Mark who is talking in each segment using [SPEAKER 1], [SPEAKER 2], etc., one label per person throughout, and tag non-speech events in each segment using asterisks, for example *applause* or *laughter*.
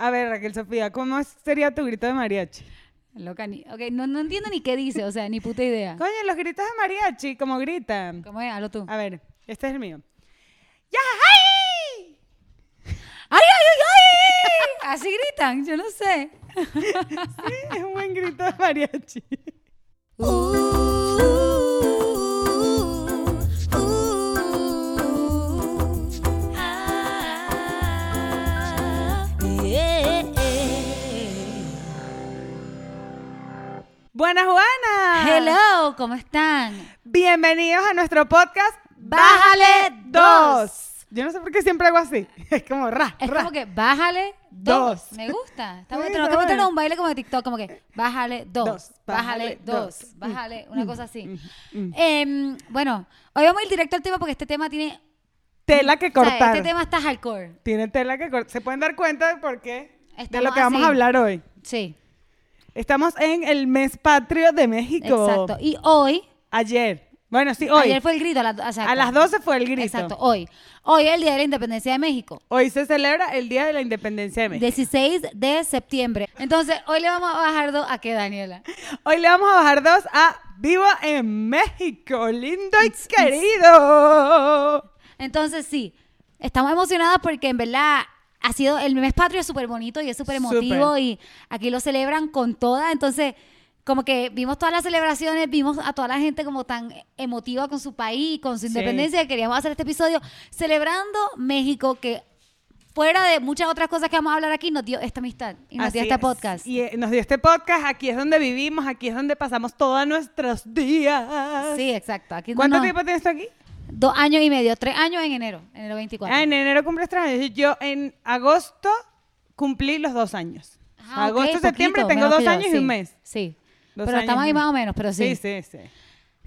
[SPEAKER 1] A ver, Raquel Sofía, ¿cómo sería tu grito de mariachi?
[SPEAKER 2] Loca, ni, ok, no, no entiendo ni qué dice, o sea, ni puta idea.
[SPEAKER 1] Coño, los gritos de mariachi, ¿cómo gritan?
[SPEAKER 2] ¿Cómo es? Hazlo tú.
[SPEAKER 1] A ver, este es el mío. ¡Ya, ay!
[SPEAKER 2] ¡Ay, ay, ay, ay! Así gritan, yo no sé. *laughs*
[SPEAKER 1] Sí, es un buen grito de mariachi. Buenas, buenas.
[SPEAKER 2] Hello, ¿cómo están?
[SPEAKER 1] Bienvenidos a nuestro podcast
[SPEAKER 2] Bájale dos.
[SPEAKER 1] Yo no sé por qué siempre hago así. *laughs* Es como ra,
[SPEAKER 2] Es
[SPEAKER 1] ra.
[SPEAKER 2] como que bájale dos.
[SPEAKER 1] Dos.
[SPEAKER 2] Me gusta. Está
[SPEAKER 1] Sí,
[SPEAKER 2] bueno. meter
[SPEAKER 1] bueno.
[SPEAKER 2] un baile como de TikTok, como que bájale dos,
[SPEAKER 1] Dos,
[SPEAKER 2] bájale
[SPEAKER 1] bájale
[SPEAKER 2] dos,
[SPEAKER 1] dos.
[SPEAKER 2] bájale, una cosa así.
[SPEAKER 1] mm.
[SPEAKER 2] Em, bueno, hoy vamos a ir directo al tema porque este tema tiene.
[SPEAKER 1] Tela que
[SPEAKER 2] o sea,
[SPEAKER 1] cortar.
[SPEAKER 2] este tema está hardcore.
[SPEAKER 1] Tiene tela que cortar. ¿Se pueden dar cuenta de por qué? de lo que vamos a hablar hoy.
[SPEAKER 2] Sí,
[SPEAKER 1] Estamos en el mes patrio de México.
[SPEAKER 2] exacto. Y hoy,
[SPEAKER 1] Ayer. Bueno, sí, hoy.
[SPEAKER 2] ayer fue el grito. A, las- exacto.
[SPEAKER 1] A las 12 fue el grito.
[SPEAKER 2] Exacto, hoy. Hoy es el Día de la Independencia de México.
[SPEAKER 1] Hoy se celebra el Día de la Independencia de México.
[SPEAKER 2] 16 de septiembre. Entonces, hoy le vamos a bajar dos a qué, Daniela.
[SPEAKER 1] Hoy le vamos a bajar dos a Vivo en México, lindo y querido.
[SPEAKER 2] Entonces, sí, estamos emocionadas porque en verdad ha sido el mes patrio es súper bonito y es súper emotivo y aquí lo celebran con toda. Entonces, como que vimos todas las celebraciones, vimos a toda la gente como tan emotiva con su país, con su
[SPEAKER 1] Sí.
[SPEAKER 2] independencia, que queríamos hacer este episodio celebrando México, que fuera de muchas otras cosas que vamos a hablar aquí, nos dio esta amistad y nos dio este
[SPEAKER 1] es.
[SPEAKER 2] podcast.
[SPEAKER 1] Y eh, nos dio este podcast. Aquí es donde vivimos, aquí es donde pasamos todos nuestros días.
[SPEAKER 2] Sí, exacto. Aquí
[SPEAKER 1] ¿Cuánto
[SPEAKER 2] no-
[SPEAKER 1] tiempo tienes tú aquí?
[SPEAKER 2] Dos años y medio, tres años en enero, enero 24.
[SPEAKER 1] Ah, en enero cumples tres años. Yo en agosto cumplí los dos años.
[SPEAKER 2] Ah,
[SPEAKER 1] agosto, septiembre
[SPEAKER 2] poquito,
[SPEAKER 1] tengo dos
[SPEAKER 2] yo,
[SPEAKER 1] años y un mes.
[SPEAKER 2] Sí.
[SPEAKER 1] Dos
[SPEAKER 2] pero estamos ahí más o menos, pero sí.
[SPEAKER 1] Sí, sí, sí.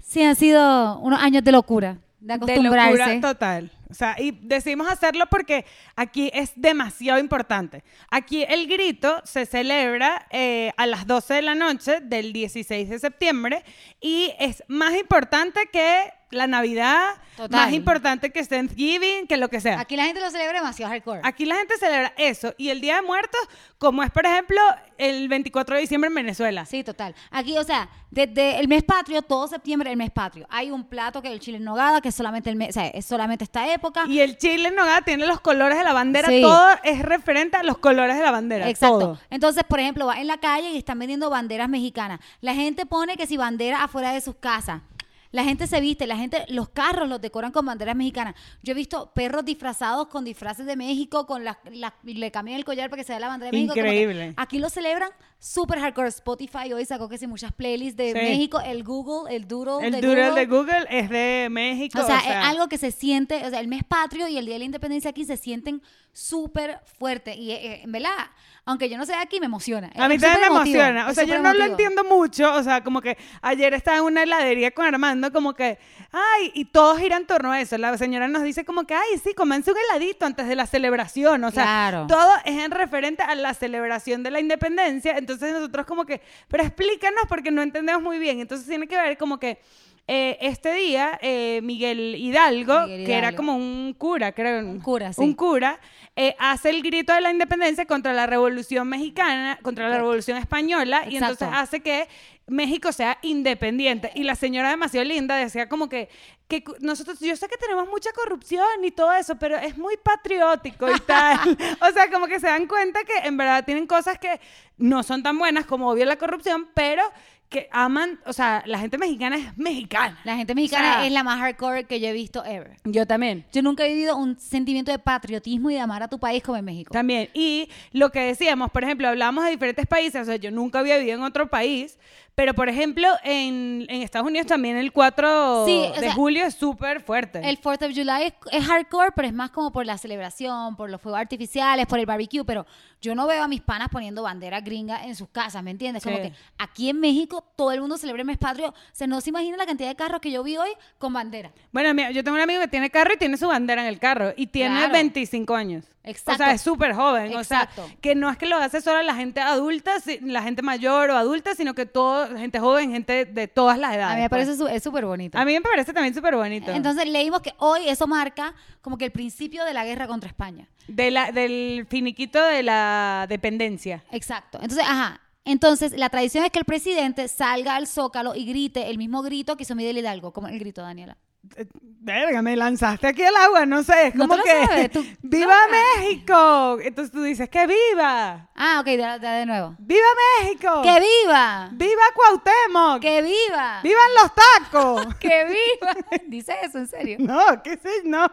[SPEAKER 2] Sí, han sido unos años de locura, de
[SPEAKER 1] De
[SPEAKER 2] acostumbrarse.
[SPEAKER 1] locura total. O sea, y decidimos hacerlo porque aquí es demasiado importante. Aquí el grito se celebra eh, a las 12 de la noche del 16 de septiembre y es más importante que la Navidad,
[SPEAKER 2] Total.
[SPEAKER 1] más importante que Thanksgiving, que lo que sea.
[SPEAKER 2] Aquí la gente lo celebra demasiado hardcore.
[SPEAKER 1] Aquí la gente celebra eso y el Día de Muertos, como es por ejemplo el 24 de diciembre en Venezuela.
[SPEAKER 2] Sí, total. Aquí, o sea, desde el mes patrio, todo septiembre el mes patrio. Hay un plato que es el chile en nogada, que es solamente el mes, o sea, es solamente esta época.
[SPEAKER 1] Y el chile en nogada tiene los colores de la bandera,
[SPEAKER 2] Sí.
[SPEAKER 1] todo es referente a los colores de la bandera.
[SPEAKER 2] Exacto.
[SPEAKER 1] todo.
[SPEAKER 2] Entonces, por ejemplo, va en la calle y están vendiendo banderas mexicanas. La gente pone que si banderas afuera de sus casas. La gente se viste, la gente, los carros los decoran con banderas mexicanas. Yo he visto perros disfrazados con disfraces de México, con las, las- le cambian el collar para que se vea la bandera de México.
[SPEAKER 1] Increíble.
[SPEAKER 2] aquí lo celebran súper hardcore. Spotify hoy sacó que sí, muchas playlists de
[SPEAKER 1] Sí.
[SPEAKER 2] México. El Google, el Doodle
[SPEAKER 1] El
[SPEAKER 2] de
[SPEAKER 1] doodle
[SPEAKER 2] Google.
[SPEAKER 1] de Google es de México.
[SPEAKER 2] O sea, es algo que se siente, o sea, el mes patrio y el Día de la Independencia aquí se sienten súper fuertes. Y eh, en verdad, aunque yo no sea aquí, me emociona.
[SPEAKER 1] A mí también me
[SPEAKER 2] emotivo,
[SPEAKER 1] emociona. O sea, yo no lo entiendo mucho. O sea, como que ayer estaba en una heladería con Armando, como que, ay, y todo gira en torno a eso. La señora nos dice como que, ay, sí, comense un heladito antes de la celebración. O sea,
[SPEAKER 2] Claro.
[SPEAKER 1] todo es en referente a la celebración de la independencia. Entonces nosotros como que, pero explícanos porque no entendemos muy bien. Entonces tiene que ver como que eh, este día eh, Miguel Hidalgo,
[SPEAKER 2] Miguel
[SPEAKER 1] que era como un cura, creo.
[SPEAKER 2] Un cura, sí.
[SPEAKER 1] Un cura, eh, hace el grito de la independencia contra la revolución mexicana, contra la revolución española, y entonces hace que México sea independiente. Y la señora demasiado linda decía como que, que nosotros, yo sé que tenemos mucha corrupción y todo eso, pero es muy patriótico y tal. *laughs* o sea, como que se dan cuenta que en verdad tienen cosas que no son tan buenas como obvio la corrupción, pero que aman, o sea, la gente mexicana es mexicana.
[SPEAKER 2] La gente mexicana
[SPEAKER 1] O sea,
[SPEAKER 2] es la más hardcore que yo he visto ever.
[SPEAKER 1] Yo también.
[SPEAKER 2] Yo nunca he vivido un sentimiento de patriotismo y de amar a tu país como en México.
[SPEAKER 1] También. Y lo que decíamos, por ejemplo, hablamos de diferentes países, o sea, yo nunca había vivido en otro país, pero por ejemplo, en, en Estados Unidos también el 4
[SPEAKER 2] Sí,
[SPEAKER 1] de
[SPEAKER 2] sea,
[SPEAKER 1] julio es súper fuerte.
[SPEAKER 2] El 4th of July es, es hardcore, pero es más como por la celebración, por los fuegos artificiales, por el barbecue, pero yo no veo a mis panas poniendo banderas gringas en sus casas, ¿me entiendes? Como
[SPEAKER 1] Sí.
[SPEAKER 2] que aquí en México todo el mundo celebra el mes patrio. O sea, no se imagina la cantidad de carros que yo vi hoy con bandera.
[SPEAKER 1] Bueno, mira, yo tengo un amigo que tiene carro y tiene su bandera en el carro y tiene
[SPEAKER 2] Claro.
[SPEAKER 1] 25 años. O
[SPEAKER 2] Exacto.
[SPEAKER 1] sea, es súper joven.
[SPEAKER 2] Exacto.
[SPEAKER 1] O sea, que no es que lo hace solo la gente adulta, la gente mayor o adulta, sino que todo, gente joven, gente de todas las edades.
[SPEAKER 2] A mí me
[SPEAKER 1] pues.
[SPEAKER 2] parece es súper bonito.
[SPEAKER 1] A mí me parece también súper bonito.
[SPEAKER 2] Entonces leímos que hoy eso marca como que el principio de la guerra contra España.
[SPEAKER 1] De la, del finiquito de la dependencia.
[SPEAKER 2] Exacto. Entonces, ajá. Entonces, la tradición es que el presidente salga al zócalo y grite el mismo grito que hizo Miguel Hidalgo, como el grito, Daniela.
[SPEAKER 1] Verga, me lanzaste aquí al agua, no sé, es como que
[SPEAKER 2] sabes, tú- *laughs*
[SPEAKER 1] ¡Viva. México! Entonces tú dices que viva.
[SPEAKER 2] Ah, ok, de, de- nuevo.
[SPEAKER 1] ¡Viva México!
[SPEAKER 2] ¡Que viva!
[SPEAKER 1] ¡Viva Cuauhtémoc!
[SPEAKER 2] ¡Que viva!
[SPEAKER 1] ¡Vivan los tacos! *laughs*
[SPEAKER 2] ¡Que viva! *laughs* Dice eso, en serio.
[SPEAKER 1] no, qué sé, no,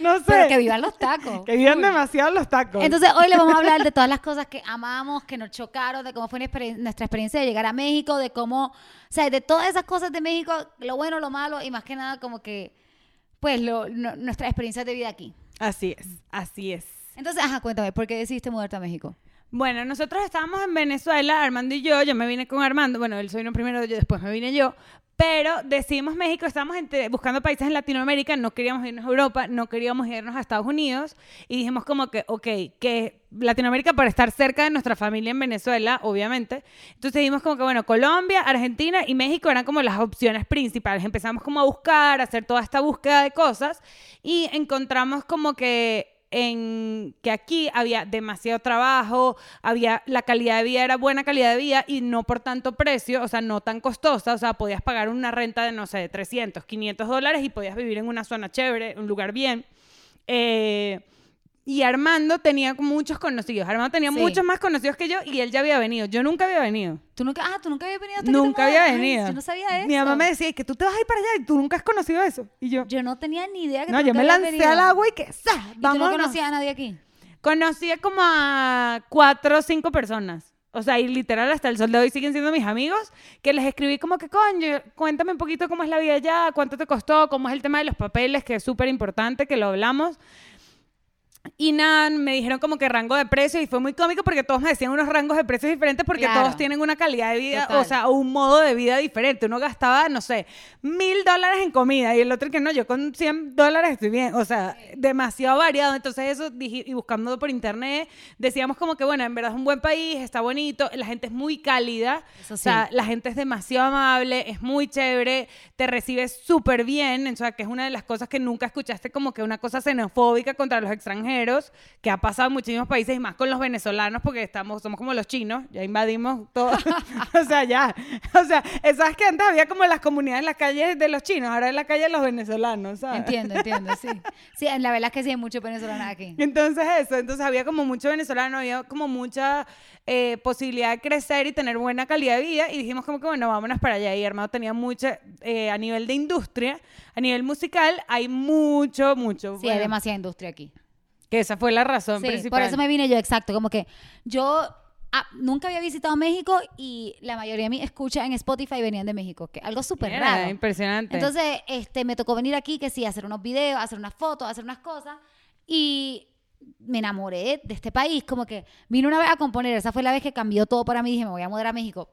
[SPEAKER 1] no sé.
[SPEAKER 2] Pero que vivan los tacos.
[SPEAKER 1] Que vivan demasiado los tacos.
[SPEAKER 2] Entonces, hoy le vamos a hablar de todas las cosas que amamos, que nos chocaron, de cómo fue nuestra experiencia de llegar a México, de cómo, o sea, de todas esas cosas de México, lo bueno, lo malo y más que nada como que, pues, lo, no- nuestra experiencia de vida aquí.
[SPEAKER 1] Así es, así es.
[SPEAKER 2] Entonces, ajá, cuéntame, ¿por qué decidiste mudarte a México?
[SPEAKER 1] Bueno, nosotros estábamos en Venezuela, Armando y yo, yo me vine con Armando, bueno, él se vino primero, yo después me vine yo, pero decidimos México, estábamos buscando países en Latinoamérica, no queríamos irnos a Europa, no queríamos irnos a Estados Unidos, y dijimos como que, ok, que Latinoamérica para estar cerca de nuestra familia en Venezuela, obviamente, entonces dijimos como que, bueno, Colombia, Argentina y México eran como las opciones principales, empezamos como a buscar, a hacer toda esta búsqueda de cosas, y encontramos como que en que aquí había demasiado trabajo, había la calidad de vida era buena calidad de vida y no por tanto precio, o sea, no tan costosa, o sea, podías pagar una renta de no sé, 300, 500 dólares y podías vivir en una zona chévere, un lugar bien. Eh, y Armando tenía muchos conocidos, Armando tenía
[SPEAKER 2] Sí.
[SPEAKER 1] muchos más conocidos que yo y él ya había venido, yo nunca había venido.
[SPEAKER 2] ¿Tú nunca, ah, tú nunca habías venido hasta que te
[SPEAKER 1] Nunca había?
[SPEAKER 2] Ay,
[SPEAKER 1] venido.
[SPEAKER 2] yo no sabía eso.
[SPEAKER 1] Mi mamá me decía que tú te vas a ir para allá y tú nunca has conocido eso. Y yo,
[SPEAKER 2] Yo no tenía ni idea que
[SPEAKER 1] no,
[SPEAKER 2] tú
[SPEAKER 1] yo me lancé
[SPEAKER 2] venido.
[SPEAKER 1] al agua y que, ¡sa!
[SPEAKER 2] ¿Y tú no conocías a nadie aquí?
[SPEAKER 1] Conocí a como a cuatro o cinco personas. O sea, y literal hasta el sol de hoy siguen siendo mis amigos, que les escribí como que, coño, cuéntame un poquito cómo es la vida allá, cuánto te costó, cómo es el tema de los papeles, que es súper importante, que lo hablamos. Y nada, me dijeron como que rango de precio y fue muy cómico porque todos me decían unos rangos de precios diferentes porque
[SPEAKER 2] Claro.
[SPEAKER 1] todos tienen una calidad de vida,
[SPEAKER 2] Total.
[SPEAKER 1] o sea, un modo de vida diferente. Uno gastaba, no sé, mil dólares en comida y el otro que no, yo con 100 dólares estoy bien. O sea, demasiado variado. Entonces eso, dije, y buscando por internet, decíamos como que, bueno, en verdad es un buen país, está bonito, la gente es muy cálida.
[SPEAKER 2] Eso
[SPEAKER 1] O sea,
[SPEAKER 2] sí.
[SPEAKER 1] la gente es demasiado amable, es muy chévere, te recibe súper bien, o sea, que es una de las cosas que nunca escuchaste como que una cosa xenofóbica contra los extranjeros, que ha pasado en muchísimos países y más con los venezolanos, porque estamos, somos como los chinos, ya invadimos todo, *laughs* *laughs* o sea, ya, o sea, sabes que antes había como las comunidades en las calles de los chinos, ahora en la calle de los venezolanos, ¿sabes?
[SPEAKER 2] Entiendo, entiendo, sí. *laughs* Sí, la verdad es que sí hay muchos venezolanos aquí.
[SPEAKER 1] Entonces eso, entonces había como mucho venezolano, había como mucha eh, posibilidad de crecer y tener buena calidad de vida y dijimos como que bueno, vámonos para allá y hermano tenía mucha, eh, a nivel de industria, a nivel musical hay mucho, mucho.
[SPEAKER 2] Sí, hay
[SPEAKER 1] bueno,
[SPEAKER 2] demasiada industria aquí.
[SPEAKER 1] Que esa fue la razón
[SPEAKER 2] Sí,
[SPEAKER 1] principal.
[SPEAKER 2] por eso me vine yo, exacto. Como que yo ah, nunca había visitado México y la mayoría de mis escuchas en Spotify venían de México, que algo súper raro.
[SPEAKER 1] impresionante.
[SPEAKER 2] Entonces, este, me tocó venir aquí, que sí, hacer unos videos, hacer unas fotos, hacer unas cosas. Y me enamoré de este país. Como que vine una vez a componer. Esa fue la vez que cambió todo para mí. Dije, me voy a mudar a México.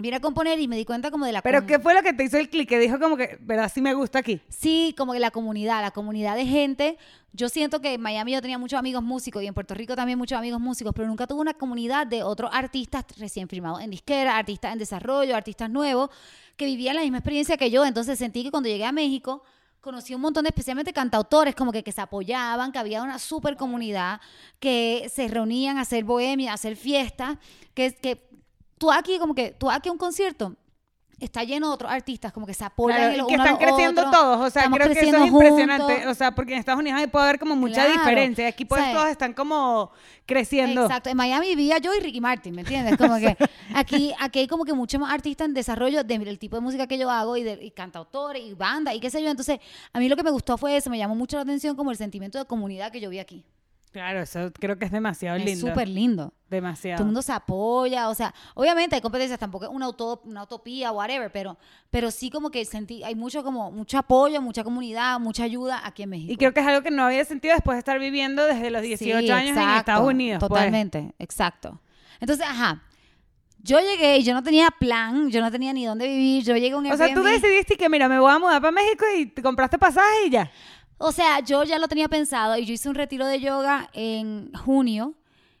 [SPEAKER 2] Vine a componer y me di cuenta como de la
[SPEAKER 1] Pero ¿qué fue lo que te hizo el clic? Que dijo como que, ¿verdad? Sí me gusta aquí.
[SPEAKER 2] Sí, como que la comunidad, la comunidad de gente. Yo siento que en Miami yo tenía muchos amigos músicos y en Puerto Rico también muchos amigos músicos, pero nunca tuve una comunidad de otros artistas recién firmados en disquera, artistas en desarrollo, artistas nuevos, que vivían la misma experiencia que yo. Entonces sentí que cuando llegué a México conocí un montón de especialmente cantautores como que, que se apoyaban, que había una super comunidad, que se reunían a hacer bohemia, a hacer fiestas, que, que tú aquí como que, tú aquí a un concierto, está lleno de otros artistas como que se apoyan
[SPEAKER 1] Claro, y que están creciendo
[SPEAKER 2] otro.
[SPEAKER 1] todos, o sea, creo que eso es impresionante,
[SPEAKER 2] juntos.
[SPEAKER 1] o sea, porque en Estados Unidos puede haber como mucha
[SPEAKER 2] Claro.
[SPEAKER 1] diferencia, aquí pues todos están como creciendo.
[SPEAKER 2] Exacto, en Miami vivía yo y Ricky Martin, ¿me entiendes? Como que *laughs* aquí, aquí hay como que muchos más artistas en desarrollo del tipo de música que yo hago y, de, y cantautores y bandas y qué sé yo. Entonces, a mí lo que me gustó fue eso, me llamó mucho la atención como el sentimiento de comunidad que yo vi aquí.
[SPEAKER 1] Claro, eso creo que es demasiado
[SPEAKER 2] Es
[SPEAKER 1] lindo.
[SPEAKER 2] súper lindo.
[SPEAKER 1] Demasiado.
[SPEAKER 2] Todo el mundo se apoya, o sea, obviamente hay competencias, tampoco es una, uto- una utopía, whatever, pero, pero sí como que sentí, hay mucho como, mucho apoyo, mucha comunidad, mucha ayuda aquí en México.
[SPEAKER 1] Y creo que es algo que no había sentido después de estar viviendo desde los 18
[SPEAKER 2] Sí,
[SPEAKER 1] años en Estados Unidos. pues.
[SPEAKER 2] Totalmente, exacto. Entonces, ajá. Yo llegué y yo no tenía plan, yo no tenía ni dónde vivir, yo llegué a un
[SPEAKER 1] O sea, tú
[SPEAKER 2] Airbnb.
[SPEAKER 1] decidiste que, mira, me voy a mudar para México y te compraste pasaje y ya.
[SPEAKER 2] O sea, yo ya lo tenía pensado y yo hice un retiro de yoga en junio,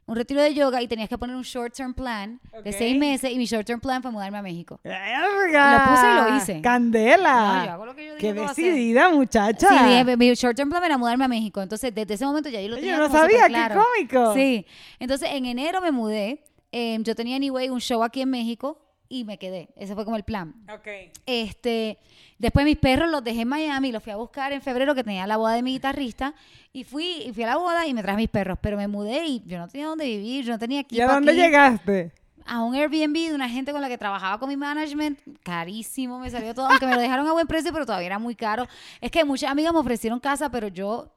[SPEAKER 2] un retiro de yoga y tenías que poner un short term plan de seis meses y mi short term plan fue mudarme a México.
[SPEAKER 1] Verga.
[SPEAKER 2] Lo puse y lo hice.
[SPEAKER 1] Candela.
[SPEAKER 2] No, yo hago lo que yo
[SPEAKER 1] Qué decidida, muchacha.
[SPEAKER 2] Sí, dije, mi short term plan era mudarme a México. Entonces, desde ese momento ya yo lo tenía
[SPEAKER 1] no
[SPEAKER 2] como
[SPEAKER 1] sabía, qué cómico.
[SPEAKER 2] Sí. Entonces, en enero me mudé. Eh, yo tenía, anyway, un show aquí en México y me quedé. Ese fue como el plan.
[SPEAKER 1] Ok.
[SPEAKER 2] Este, después mis perros los dejé en Miami, los fui a buscar en febrero que tenía la boda de mi guitarrista y fui y fui a la boda y me traje mis perros, pero me mudé y yo no tenía dónde vivir, yo no tenía aquí
[SPEAKER 1] ¿Y a dónde llegaste?
[SPEAKER 2] a un Airbnb de una gente con la que trabajaba con mi management, carísimo, me salió todo, aunque me lo dejaron a buen precio, pero todavía era muy caro. Es que muchas amigas me ofrecieron casa, pero yo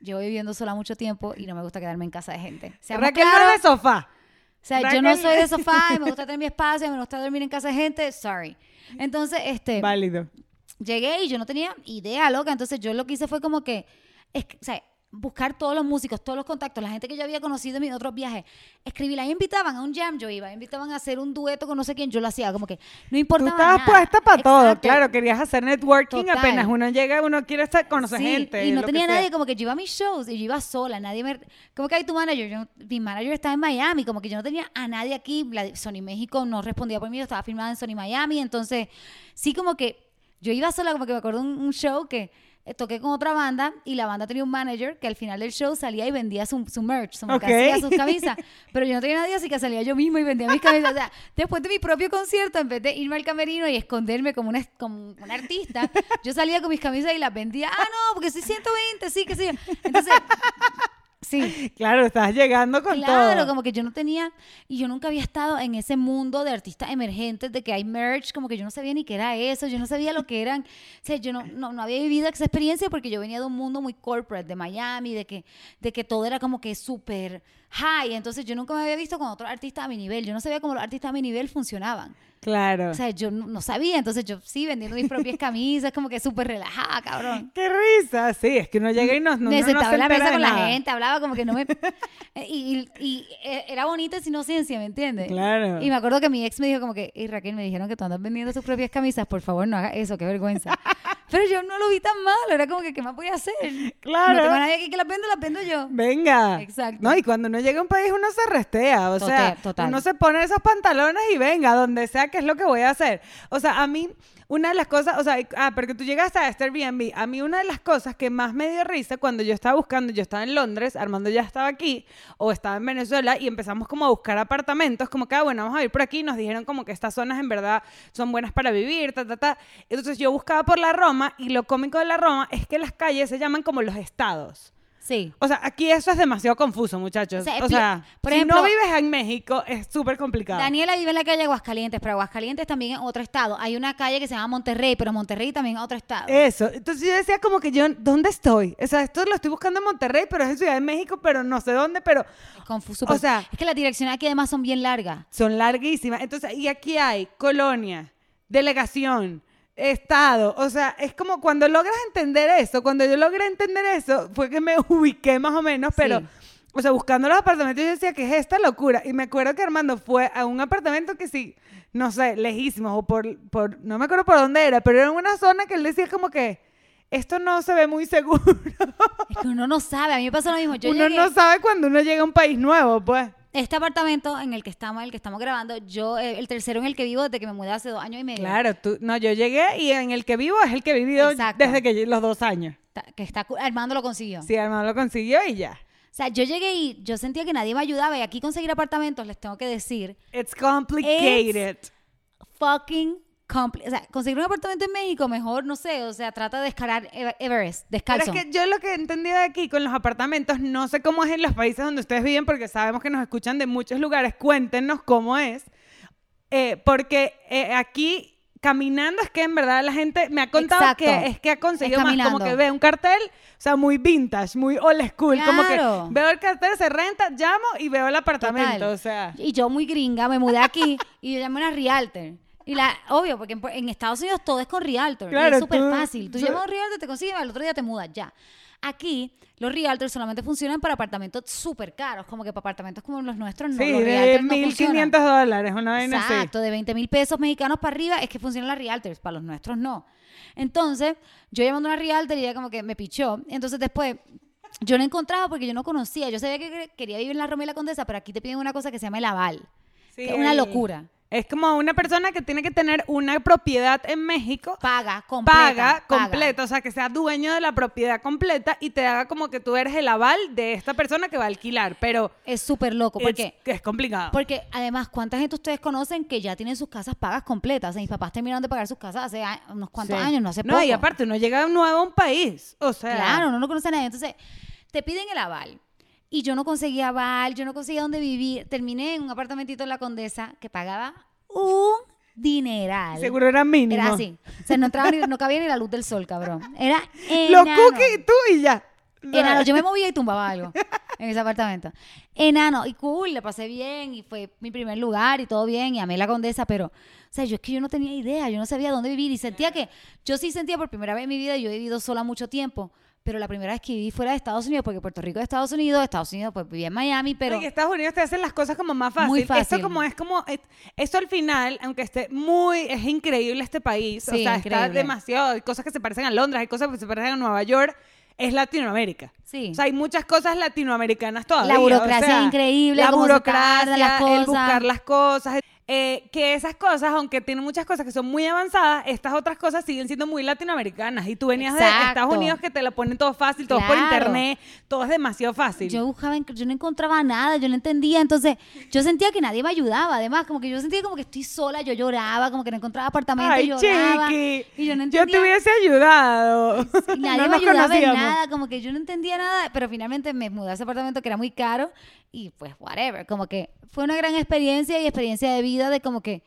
[SPEAKER 2] llevo viviendo sola mucho tiempo y no me gusta quedarme en casa de gente. Seamos
[SPEAKER 1] Raquel no
[SPEAKER 2] claros,
[SPEAKER 1] es de sofá.
[SPEAKER 2] O sea, yo no soy de *laughs* sofá me gusta tener mi espacio, me gusta dormir en casa de gente, sorry. *laughs* Entonces, este,
[SPEAKER 1] Válido.
[SPEAKER 2] llegué y yo no tenía idea, loca. Entonces yo lo que hice fue como que, es que, o sea, buscar todos los músicos, todos los contactos, la gente que yo había conocido en mis otros viajes. Escribí, la invitaban a un jam, yo iba, invitaban a hacer un dueto con no sé quién, yo lo hacía, como que no
[SPEAKER 1] Tú
[SPEAKER 2] importaba
[SPEAKER 1] estabas
[SPEAKER 2] nada.
[SPEAKER 1] puesta para todo, claro, querías hacer networking,
[SPEAKER 2] Total.
[SPEAKER 1] apenas uno llega, uno quiere estar, conocer
[SPEAKER 2] Sí,
[SPEAKER 1] gente.
[SPEAKER 2] y no tenía nadie, como que yo iba a mis shows y yo iba sola, nadie me... Como que hay tu manager, yo, mi manager estaba en Miami, como que yo no tenía a nadie aquí, la, Sony México no respondía por mí, yo estaba filmada en Sony Miami, entonces sí como que yo iba sola, como que me acuerdo un, un show que toqué con otra banda y la banda tenía un manager que al final del show salía y vendía su, su merch, su
[SPEAKER 1] Ok.
[SPEAKER 2] mercancía, sus camisas, *laughs* pero yo no tenía nadie, así que salía yo misma y vendía mis camisas. O sea, después de mi propio concierto, en vez de irme al camerino y esconderme como una, como una artista, yo salía con mis camisas y las vendía. Ah, no, porque soy 120, sí, que sí. Entonces, sí. *laughs*
[SPEAKER 1] Claro, estás llegando con
[SPEAKER 2] Claro,
[SPEAKER 1] todo.
[SPEAKER 2] como que yo no tenía, y yo nunca había estado en ese mundo de artistas emergentes, de que hay merch, como que yo no sabía ni qué era eso, yo no sabía lo que eran, o sea, yo no, no, no había vivido esa experiencia porque yo venía de un mundo muy corporate, de Miami, de que, de que todo era como que súper high, entonces yo nunca me había visto con otros artistas a mi nivel, yo no sabía cómo los artistas a mi nivel funcionaban,
[SPEAKER 1] Claro.
[SPEAKER 2] o sea, yo no, no sabía, entonces yo sí, vendiendo mis propias camisas, como que súper relajada, cabrón.
[SPEAKER 1] Qué risa, sí, es que uno llega y no, no,
[SPEAKER 2] me
[SPEAKER 1] no
[SPEAKER 2] sentaba
[SPEAKER 1] se
[SPEAKER 2] en la mesa con la
[SPEAKER 1] nada.
[SPEAKER 2] gente, hablaba como que no me... *laughs* Y, y- y, eh, era bonita esa inocencia, ¿me entiendes?
[SPEAKER 1] Claro.
[SPEAKER 2] Y me acuerdo que mi ex me dijo como que, y Raquel, me dijeron que tú andas vendiendo tus propias camisas, por favor no hagas eso, qué vergüenza. *laughs* Pero yo no lo vi tan malo, era como que, ¿qué más voy a hacer?
[SPEAKER 1] Claro.
[SPEAKER 2] No tengo a nadie aquí que las venda, las vendo yo.
[SPEAKER 1] Venga.
[SPEAKER 2] Exacto.
[SPEAKER 1] No, y cuando uno llega a un país uno se restea, o
[SPEAKER 2] Total,
[SPEAKER 1] sea,
[SPEAKER 2] total.
[SPEAKER 1] uno se pone esos pantalones y venga, donde sea que es lo que voy a hacer. O sea, a mí una de las cosas, o sea, ah, porque tú llegaste a este Airbnb, a mí una de las cosas que más me dio risa cuando yo estaba buscando, yo estaba en Londres, Armando ya estaba aquí, o estaba en Venezuela, y empezamos como a buscar apartamentos, como que, ah, bueno, vamos a ir por aquí, nos dijeron como que estas zonas en verdad son buenas para vivir, ta, ta, ta. Entonces yo buscaba por la Roma, y lo cómico de la Roma es que las calles se llaman como los estados.
[SPEAKER 2] Sí.
[SPEAKER 1] O sea, aquí eso es demasiado confuso, muchachos.
[SPEAKER 2] O sea,
[SPEAKER 1] O sea,
[SPEAKER 2] por
[SPEAKER 1] si
[SPEAKER 2] ejemplo,
[SPEAKER 1] no vives en México, es súper complicado.
[SPEAKER 2] Daniela vive en la calle Aguascalientes, pero Aguascalientes también es otro estado. Hay una calle que se llama Monterrey, pero Monterrey también es otro estado.
[SPEAKER 1] Eso. Entonces yo decía como que yo, ¿dónde estoy? O sea, esto lo estoy buscando en Monterrey, pero es en Ciudad de México, pero no sé dónde, pero
[SPEAKER 2] Es confuso.
[SPEAKER 1] o sea-
[SPEAKER 2] es que las direcciones aquí además son bien largas.
[SPEAKER 1] son larguísimas. Entonces, y aquí hay colonia, delegación, estado. O sea, es como cuando logras entender eso, cuando yo logré entender eso, fue que me *laughs* ubiqué más o menos, pero...
[SPEAKER 2] Sí.
[SPEAKER 1] O sea, buscando los apartamentos, yo decía, ¿qué es esta locura? Y me acuerdo que Armando fue a un apartamento que sí, no sé, lejísimos, o por, por, no me acuerdo por dónde era, pero era en una zona que él decía como que, esto no se ve muy *laughs* seguro.
[SPEAKER 2] Es que uno no sabe. A mí me pasa lo mismo. Yo
[SPEAKER 1] uno
[SPEAKER 2] llegué-
[SPEAKER 1] no sabe cuando uno llega a un país nuevo, pues.
[SPEAKER 2] Este apartamento en el que estamos, el que estamos grabando, yo, el tercero en el que vivo desde que me mudé hace dos años y medio.
[SPEAKER 1] Claro, tú, no, yo llegué y en el que vivo es el que he vivido
[SPEAKER 2] Exacto.
[SPEAKER 1] desde que los dos años.
[SPEAKER 2] Que está, Armando lo consiguió.
[SPEAKER 1] Sí, Armando lo consiguió y ya.
[SPEAKER 2] O sea, yo llegué y yo sentía que nadie me ayudaba. Y aquí conseguir apartamentos, les tengo que decir,
[SPEAKER 1] It's complicated.
[SPEAKER 2] fucking compli- O sea, conseguir un apartamento en México, mejor, no sé, o sea, trata de escalar Ever- Everest,
[SPEAKER 1] Pero
[SPEAKER 2] descalzo.
[SPEAKER 1] es que yo lo que he entendido de aquí con los apartamentos, no sé cómo es en los países donde ustedes viven, porque sabemos que nos escuchan de muchos lugares. Cuéntenos cómo es. Eh, porque eh, aquí caminando es que en verdad la gente me ha contado
[SPEAKER 2] Exacto.
[SPEAKER 1] que es que ha conseguido más como que ve un cartel, o sea, muy vintage, muy old school, como
[SPEAKER 2] Claro.
[SPEAKER 1] que veo el cartel, se renta, llamo y veo el apartamento,
[SPEAKER 2] Total.
[SPEAKER 1] o sea.
[SPEAKER 2] Y yo muy gringa, me mudé aquí y yo llamé a una realtor. Y la, obvio, porque en, en Estados Unidos todo es con realtor.
[SPEAKER 1] Claro,
[SPEAKER 2] es súper fácil. Tú
[SPEAKER 1] tú-
[SPEAKER 2] llamas a un realtor, te consigues, al otro día te mudas, ya. Aquí, los realtors solamente funcionan para apartamentos súper caros, como que para apartamentos como los nuestros no.
[SPEAKER 1] Sí,
[SPEAKER 2] los
[SPEAKER 1] de
[SPEAKER 2] realtors no funcionan.
[SPEAKER 1] 1500 dólares, una vaina así.
[SPEAKER 2] Exacto, de 20 mil pesos mexicanos para arriba es que funcionan las realtors, para los nuestros no. Entonces, yo llamando a una realtor y ella como que me pichó. Entonces después, yo no encontraba porque yo no conocía. Yo sabía que quería vivir en la Roma y la Condesa, pero aquí te piden una cosa que se llama el aval.
[SPEAKER 1] Sí,
[SPEAKER 2] que es una locura.
[SPEAKER 1] Es como una persona que tiene que tener una propiedad en México,
[SPEAKER 2] Paga, completa.
[SPEAKER 1] paga completo, o sea, que sea dueño de la propiedad completa y te haga como que tú eres el aval de esta persona que va a alquilar, pero
[SPEAKER 2] Es súper loco.
[SPEAKER 1] es,
[SPEAKER 2] porque
[SPEAKER 1] que es complicado.
[SPEAKER 2] Porque además, ¿cuánta gente ustedes conocen que ya tienen sus casas pagas completas? O sea, mis papás terminaron de pagar sus casas hace unos cuantos
[SPEAKER 1] Sí.
[SPEAKER 2] años, no hace
[SPEAKER 1] No,
[SPEAKER 2] poco.
[SPEAKER 1] y aparte, uno llega nuevo a un país, o sea...
[SPEAKER 2] Claro, no lo conoce a nadie. Entonces, te piden el aval. Y yo no conseguía aval, yo no conseguía dónde vivir. Terminé en un apartamentito en la Condesa que pagaba un dineral.
[SPEAKER 1] Seguro era mínimo.
[SPEAKER 2] Era así. O sea, no, entraba ni- no cabía ni la luz del sol, cabrón. Era
[SPEAKER 1] Los
[SPEAKER 2] enano.
[SPEAKER 1] cookies, tú y ya.
[SPEAKER 2] Enano. Yo me *laughs* movía y tumbaba algo en ese apartamento. Enano. Y cool, le pasé bien y fue mi primer lugar y todo bien y amé la condesa, pero, o sea, yo es que yo no tenía idea, yo no sabía dónde vivir y sentía que, yo sí sentía por primera vez en mi vida, yo he vivido sola mucho tiempo, pero la primera vez que viví fuera de Estados Unidos, porque Puerto Rico es Estados Unidos, Estados Unidos pues vivía en Miami, pero...
[SPEAKER 1] Oye, Estados Unidos te hacen las cosas como más fácil.
[SPEAKER 2] Muy
[SPEAKER 1] Esto
[SPEAKER 2] fácil.
[SPEAKER 1] como es como es- esto al final, aunque esté muy es increíble este país, o sea, está demasiado, hay cosas que se parecen a Londres, hay cosas que se parecen a Nueva York, es Latinoamérica.
[SPEAKER 2] Sí.
[SPEAKER 1] O sea, hay muchas cosas latinoamericanas todavía.
[SPEAKER 2] La burocracia
[SPEAKER 1] o sea,
[SPEAKER 2] es increíble,
[SPEAKER 1] La burocracia,
[SPEAKER 2] las
[SPEAKER 1] el
[SPEAKER 2] cosas.
[SPEAKER 1] buscar las cosas. Eh, que esas cosas, aunque tienen muchas cosas que son muy avanzadas, estas otras cosas siguen siendo muy latinoamericanas. Y tú venías de
[SPEAKER 2] Exacto.
[SPEAKER 1] Estados Unidos que te lo ponen todo fácil, todo por internet, todo es demasiado fácil.
[SPEAKER 2] Yo buscaba, yo no encontraba nada, yo no entendía, entonces yo sentía que nadie me ayudaba, además, como que yo sentía como que estoy sola, yo lloraba, como que no encontraba apartamento,
[SPEAKER 1] Ay,
[SPEAKER 2] y lloraba,
[SPEAKER 1] chiqui.
[SPEAKER 2] y yo no
[SPEAKER 1] Yo
[SPEAKER 2] entendía,
[SPEAKER 1] te hubiese ayudado.
[SPEAKER 2] y *laughs* nadie
[SPEAKER 1] No
[SPEAKER 2] me ayudaba en nada, como que yo no entendía nada, pero finalmente me mudé a ese apartamento que era muy caro, y pues whatever, como que fue una gran experiencia y experiencia de vida de como que,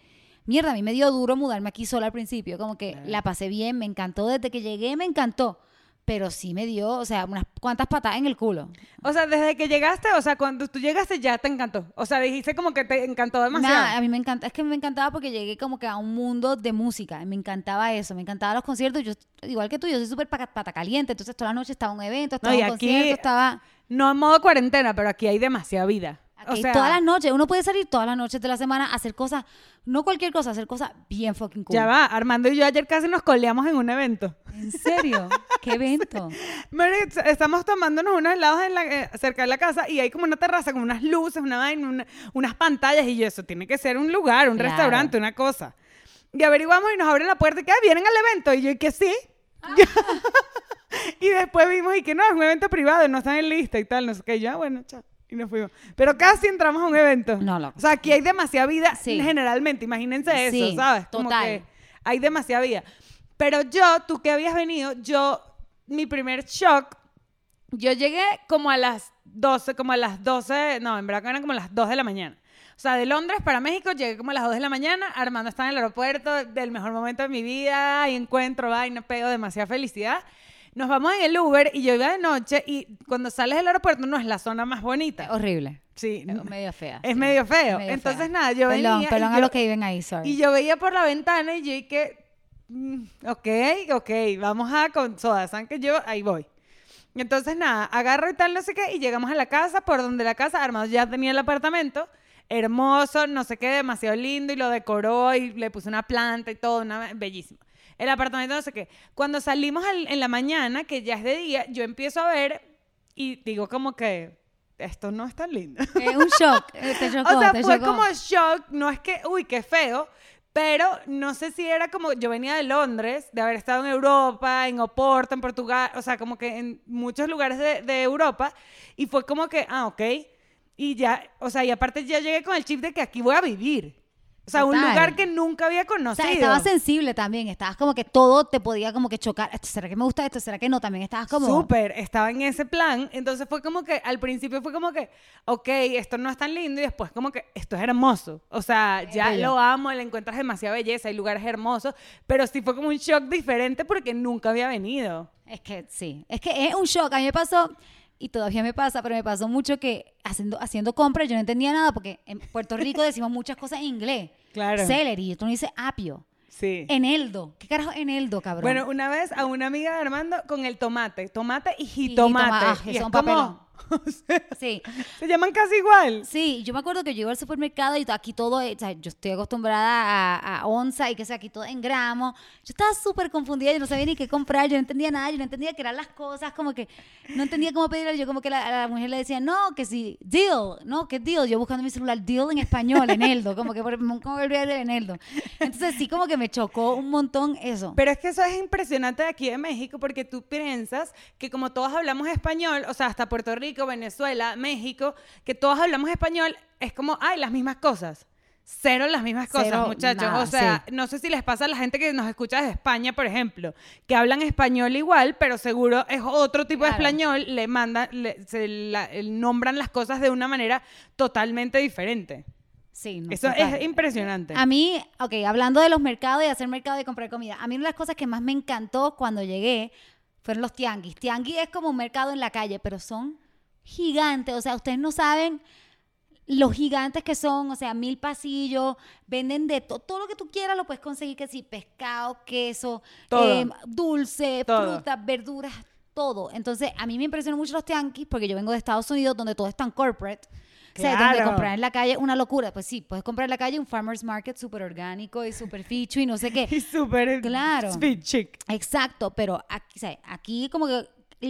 [SPEAKER 2] mierda, a mí me dio duro mudarme aquí sola al principio, como que la pasé bien, me encantó, desde que llegué me encantó, pero sí me dio, o sea, unas cuantas patadas en el culo.
[SPEAKER 1] O sea, desde que llegaste, o sea, cuando tú llegaste ya te encantó. O sea, dijiste como que te encantó demasiado.
[SPEAKER 2] Nada, a mí me encanta, es que me encantaba porque llegué como que a un mundo de música, me encantaba eso, me encantaban los conciertos, yo igual que tú, yo soy súper pata caliente, entonces toda la noche estaba un evento, estaba
[SPEAKER 1] No, y
[SPEAKER 2] un
[SPEAKER 1] aquí-
[SPEAKER 2] concierto, estaba
[SPEAKER 1] No en modo cuarentena, pero aquí hay demasiada vida.
[SPEAKER 2] aquí
[SPEAKER 1] o sea,
[SPEAKER 2] todas las noches, uno puede salir todas las noches de la semana a hacer cosas, no cualquier cosa, hacer cosas bien fucking cool.
[SPEAKER 1] ya va, Armando y yo ayer casi nos coleamos en un evento.
[SPEAKER 2] ¿En serio? ¿Qué *laughs* evento?
[SPEAKER 1] Mary, estamos tomándonos unos helados en la- eh, cerca de la casa y hay como una terraza con unas luces, una vaina, una- unas pantallas y yo, eso tiene que ser un lugar, un
[SPEAKER 2] Claro.
[SPEAKER 1] restaurante, una cosa. Y averiguamos y nos abren la puerta y que "Ah, vienen al evento y yo y que sí.
[SPEAKER 2] Ah. *laughs*
[SPEAKER 1] y después vimos y que no, es un evento privado, no están en lista y tal, no sé qué, y yo, "Ah, bueno, chao. Y nos fuimos. Pero casi entramos a un evento.
[SPEAKER 2] No, loco.
[SPEAKER 1] O sea, aquí hay demasiada vida
[SPEAKER 2] Sí.
[SPEAKER 1] generalmente, imagínense eso,
[SPEAKER 2] Sí,
[SPEAKER 1] ¿sabes? Como
[SPEAKER 2] total.
[SPEAKER 1] que hay demasiada vida. Pero yo, tú que habías venido, yo, mi primer shock, yo llegué como a las 12, como a las 12, no, en verdad eran como las 2 de la mañana. O sea, de Londres para México llegué como a las 2 de la mañana, Armando estaba en el aeropuerto, del mejor momento de mi vida, y encuentro, vaina, pedo, demasiada felicidad. Nos vamos en el Uber y yo iba de noche y cuando sales del aeropuerto no es la zona más bonita.
[SPEAKER 2] Horrible.
[SPEAKER 1] Sí,
[SPEAKER 2] Es medio fea.
[SPEAKER 1] es
[SPEAKER 2] sí.
[SPEAKER 1] medio feo.
[SPEAKER 2] Medio
[SPEAKER 1] Entonces,
[SPEAKER 2] fea.
[SPEAKER 1] nada, yo
[SPEAKER 2] Perdón,
[SPEAKER 1] venía
[SPEAKER 2] perdón a los que viven ahí, sorry.
[SPEAKER 1] y yo veía por la ventana y yo que, mm, ok, ok, vamos a con soda, ¿saben que yo ahí voy? Entonces nada, agarro y tal, no sé qué, y llegamos a la casa, por donde la casa, Armando ya tenía el apartamento, hermoso, no sé qué, demasiado lindo, y lo decoró y le puse una planta y todo, una, bellísimo. El apartamento, no sé qué. Cuando salimos al- en la mañana, que ya es de día, yo empiezo a ver y digo como que, esto no es tan lindo.
[SPEAKER 2] Eh, un shock. eh, te *laughs* chocó,
[SPEAKER 1] O sea,
[SPEAKER 2] te
[SPEAKER 1] fue
[SPEAKER 2] chocó.
[SPEAKER 1] como shock, no es que, uy, qué feo, pero no sé si era como, yo venía de Londres, de haber estado en Europa, en Oporto, en Portugal, o sea, como que en muchos lugares de, de Europa, y fue como que, ah, ok, y ya, o sea, y aparte ya llegué con el chip de que aquí voy a vivir. O sea, un
[SPEAKER 2] Total.
[SPEAKER 1] lugar que nunca había
[SPEAKER 2] O
[SPEAKER 1] conocido.
[SPEAKER 2] sea, estabas sensible también, estabas como que todo te podía como que chocar. ¿Esto será que me gusta esto? ¿Será que no? También estabas como...
[SPEAKER 1] Súper, estaba en ese plan. Entonces fue como que al principio fue como que, ok, esto no es tan lindo y después como que esto es hermoso. O sea, ya
[SPEAKER 2] bello.
[SPEAKER 1] lo amo, le encuentras demasiada belleza, hay lugares hermosos, pero sí fue como un shock diferente porque nunca había venido.
[SPEAKER 2] Es que sí, es que es un shock. A mí me pasó, y todavía me pasa, pero me pasó mucho que haciendo, haciendo compras yo no entendía nada porque en Puerto Rico decimos muchas cosas en inglés.
[SPEAKER 1] Claro.
[SPEAKER 2] Celery, tú no dices apio.
[SPEAKER 1] Sí.
[SPEAKER 2] Eneldo. ¿Qué carajo es Eneldo, cabrón?
[SPEAKER 1] Bueno, una vez a una amiga de Armando con el tomate, tomate y
[SPEAKER 2] jitomate.
[SPEAKER 1] jitomate.
[SPEAKER 2] Ah,
[SPEAKER 1] y es como, *laughs*
[SPEAKER 2] sí.
[SPEAKER 1] se llaman casi igual.
[SPEAKER 2] Sí, yo me acuerdo que yo iba al supermercado y aquí todo, o sea, yo estoy acostumbrada a, a onza y que sea aquí todo en gramos. Yo estaba súper confundida, yo no sabía ni qué comprar, yo no entendía nada, yo no entendía qué eran las cosas, como que no entendía cómo pedirle. Yo como que la- a la mujer le decía, no, que sí, deal, no, que deal. Yo buscando mi celular, deal en español, Eneldo, como que por como el de Eneldo. Entonces sí, como que me chocó un montón eso.
[SPEAKER 1] Pero es que eso es impresionante de aquí de México porque tú piensas que como todos hablamos español, o sea, hasta Puerto Rico, Venezuela, México, que todos hablamos español, es como, ay, las mismas cosas. Cero las mismas cosas,
[SPEAKER 2] Cero,
[SPEAKER 1] muchachos.
[SPEAKER 2] nada,
[SPEAKER 1] o sea,
[SPEAKER 2] sí.
[SPEAKER 1] no sé si les pasa a la gente que nos escucha desde España, por ejemplo, que hablan español igual, pero seguro es otro tipo de
[SPEAKER 2] Claro.
[SPEAKER 1] español, le mandan, le- se la- nombran las cosas de una manera totalmente diferente.
[SPEAKER 2] Sí, no,
[SPEAKER 1] Eso
[SPEAKER 2] total.
[SPEAKER 1] es impresionante.
[SPEAKER 2] A mí, ok, hablando de los mercados y de hacer mercado y comprar comida, a mí una de las cosas que más me encantó cuando llegué fueron los tianguis. Tianguis es como un mercado en la calle, pero son gigantes. O sea, ustedes no saben los gigantes que son, o sea, mil pasillos, venden de to- todo lo que tú quieras, lo puedes conseguir, que sí, pescado, queso,
[SPEAKER 1] Todo.
[SPEAKER 2] em, dulce,
[SPEAKER 1] Todo.
[SPEAKER 2] frutas, verduras, todo. Entonces, a mí me impresionó mucho los tianguis porque yo vengo de Estados Unidos donde todo es tan corporate. O sea, donde comprar en la calle una locura. Pues sí, puedes comprar en la calle un farmer's market súper orgánico y súper ficho y no sé qué. *laughs*
[SPEAKER 1] Y súper
[SPEAKER 2] Claro.
[SPEAKER 1] chic.
[SPEAKER 2] Exacto, pero aquí, aquí como que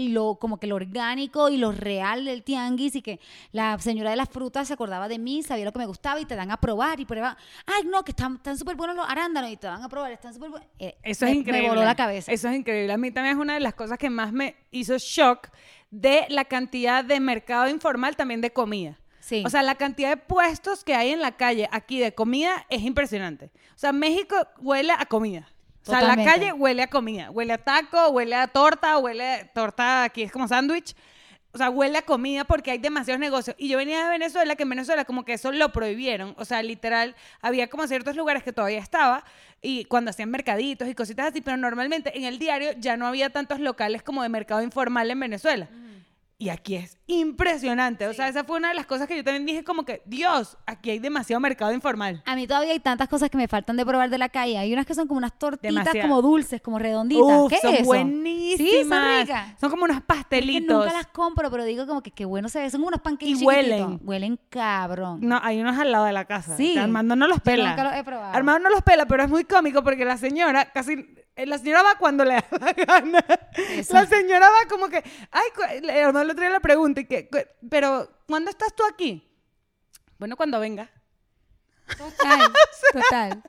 [SPEAKER 2] lo como que lo orgánico y lo real del tianguis y que la señora de las frutas se acordaba de mí, sabía lo que me gustaba y te dan a probar y prueba, ay no, que están súper buenos los arándanos y te dan a probar, están súper buenos. Eh,
[SPEAKER 1] Eso
[SPEAKER 2] me-
[SPEAKER 1] es increíble.
[SPEAKER 2] Me voló la cabeza.
[SPEAKER 1] Eso es increíble. A mí también es una de las cosas que más me hizo shock de la cantidad de mercado informal también de comida.
[SPEAKER 2] Sí.
[SPEAKER 1] O sea, la cantidad de puestos que hay en la calle aquí de comida es impresionante. O sea, México huele a comida. O sea, la calle huele a comida. Huele a taco, huele a torta, huele a torta, aquí es como sándwich. O sea, huele a comida porque hay demasiados negocios. Y yo venía de Venezuela, que en Venezuela como que eso lo prohibieron. O sea, literal, había como ciertos lugares que todavía estaba y cuando hacían mercaditos y cositas así, pero normalmente en el diario ya no había tantos locales como de mercado informal en Venezuela. Y aquí es impresionante. O sea, esa fue una de las cosas que yo también dije como que, Dios, aquí hay demasiado mercado informal.
[SPEAKER 2] A mí todavía hay tantas cosas que me faltan de probar de la calle. Hay unas que son como unas tortitas
[SPEAKER 1] Demasiado.
[SPEAKER 2] como dulces, como redonditas.
[SPEAKER 1] Uf,
[SPEAKER 2] ¿Qué
[SPEAKER 1] son
[SPEAKER 2] es eso?
[SPEAKER 1] buenísimas.
[SPEAKER 2] Sí, son ricas.
[SPEAKER 1] Son como unos
[SPEAKER 2] Es que
[SPEAKER 1] pastelitos.
[SPEAKER 2] nunca las compro, pero digo como que qué bueno se ve. Son unos pancakes
[SPEAKER 1] Y
[SPEAKER 2] chiquititos.
[SPEAKER 1] huelen.
[SPEAKER 2] Huelen cabrón.
[SPEAKER 1] No, hay unos al lado de la casa.
[SPEAKER 2] Sí.
[SPEAKER 1] que Armando no los
[SPEAKER 2] Yo
[SPEAKER 1] pela.
[SPEAKER 2] nunca los he probado.
[SPEAKER 1] Armando no los pela, pero es muy cómico porque la señora casi... eh, La señora va cuando le *laughs* da la gana.
[SPEAKER 2] Eso.
[SPEAKER 1] La señora va como que... Ay, cu- le- Armando le trae la pregunta y que... Pero, ¿cuándo estás tú aquí? Bueno, cuando venga.
[SPEAKER 2] Total, *laughs* total.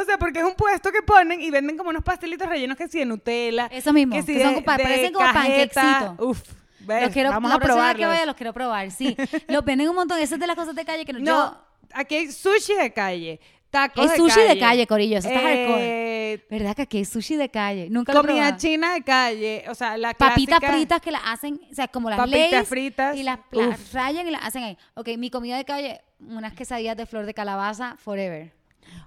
[SPEAKER 1] O sea, porque es un puesto que ponen y venden como unos pastelitos rellenos que sí de Nutella.
[SPEAKER 2] Eso mismo,
[SPEAKER 1] que sí
[SPEAKER 2] que son
[SPEAKER 1] de-
[SPEAKER 2] como-
[SPEAKER 1] de
[SPEAKER 2] parecen como
[SPEAKER 1] cajeta.
[SPEAKER 2] panquecitos.
[SPEAKER 1] Uf, ves,
[SPEAKER 2] Los quiero,
[SPEAKER 1] vamos a
[SPEAKER 2] vez que vaya los quiero probar, sí. *laughs* los venden un montón. Esa es de las cosas de calle que no,
[SPEAKER 1] No,
[SPEAKER 2] yo...
[SPEAKER 1] aquí hay sushi de calle, tacos
[SPEAKER 2] Es
[SPEAKER 1] de
[SPEAKER 2] sushi
[SPEAKER 1] calle.
[SPEAKER 2] de calle, Corillo. Eso está
[SPEAKER 1] eh,
[SPEAKER 2] ¿Verdad que aquí hay sushi de calle? Nunca
[SPEAKER 1] Comida china de calle, o sea, la
[SPEAKER 2] Papitas
[SPEAKER 1] clásica-
[SPEAKER 2] fritas que las hacen, o sea, como las
[SPEAKER 1] Papitas
[SPEAKER 2] Lay's,
[SPEAKER 1] fritas,
[SPEAKER 2] Y las, las rayan y las hacen ahí. Ok, mi comida de calle, unas quesadillas de flor de calabaza forever.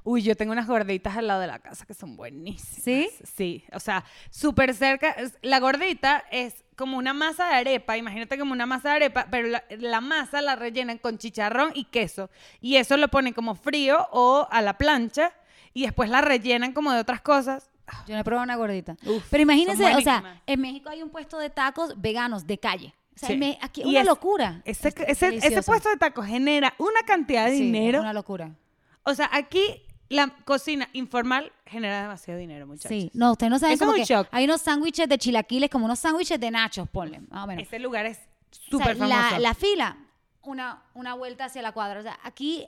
[SPEAKER 1] Uy, yo tengo unas gorditas al lado de la casa que son buenísimas.
[SPEAKER 2] ¿Sí?
[SPEAKER 1] Sí, o sea, súper cerca. La gordita es como una masa de arepa, imagínate como una masa de arepa, pero la, la masa la rellenan con chicharrón y queso. Y eso lo ponen como frío o a la plancha y después la rellenan como de otras cosas.
[SPEAKER 2] Yo no he probado una gordita.
[SPEAKER 1] Uf,
[SPEAKER 2] Pero imagínense, o sea, en México hay un puesto de tacos veganos de calle. O sea,
[SPEAKER 1] Sí.
[SPEAKER 2] Me- aquí una
[SPEAKER 1] es-
[SPEAKER 2] locura.
[SPEAKER 1] Ese,
[SPEAKER 2] Es-
[SPEAKER 1] ese,
[SPEAKER 2] es
[SPEAKER 1] ese puesto de tacos genera una cantidad de
[SPEAKER 2] Sí, es
[SPEAKER 1] dinero.
[SPEAKER 2] una locura.
[SPEAKER 1] O sea, aquí la cocina informal genera demasiado dinero, muchachos.
[SPEAKER 2] Sí, no, ustedes no saben
[SPEAKER 1] Eso es
[SPEAKER 2] como
[SPEAKER 1] un
[SPEAKER 2] que
[SPEAKER 1] shock.
[SPEAKER 2] hay unos sándwiches de chilaquiles, como unos sándwiches de nachos, ponle, más o menos.
[SPEAKER 1] Ese lugar es
[SPEAKER 2] O sea,
[SPEAKER 1] súper famoso.
[SPEAKER 2] La, la fila, una, una vuelta hacia la cuadra. O sea, aquí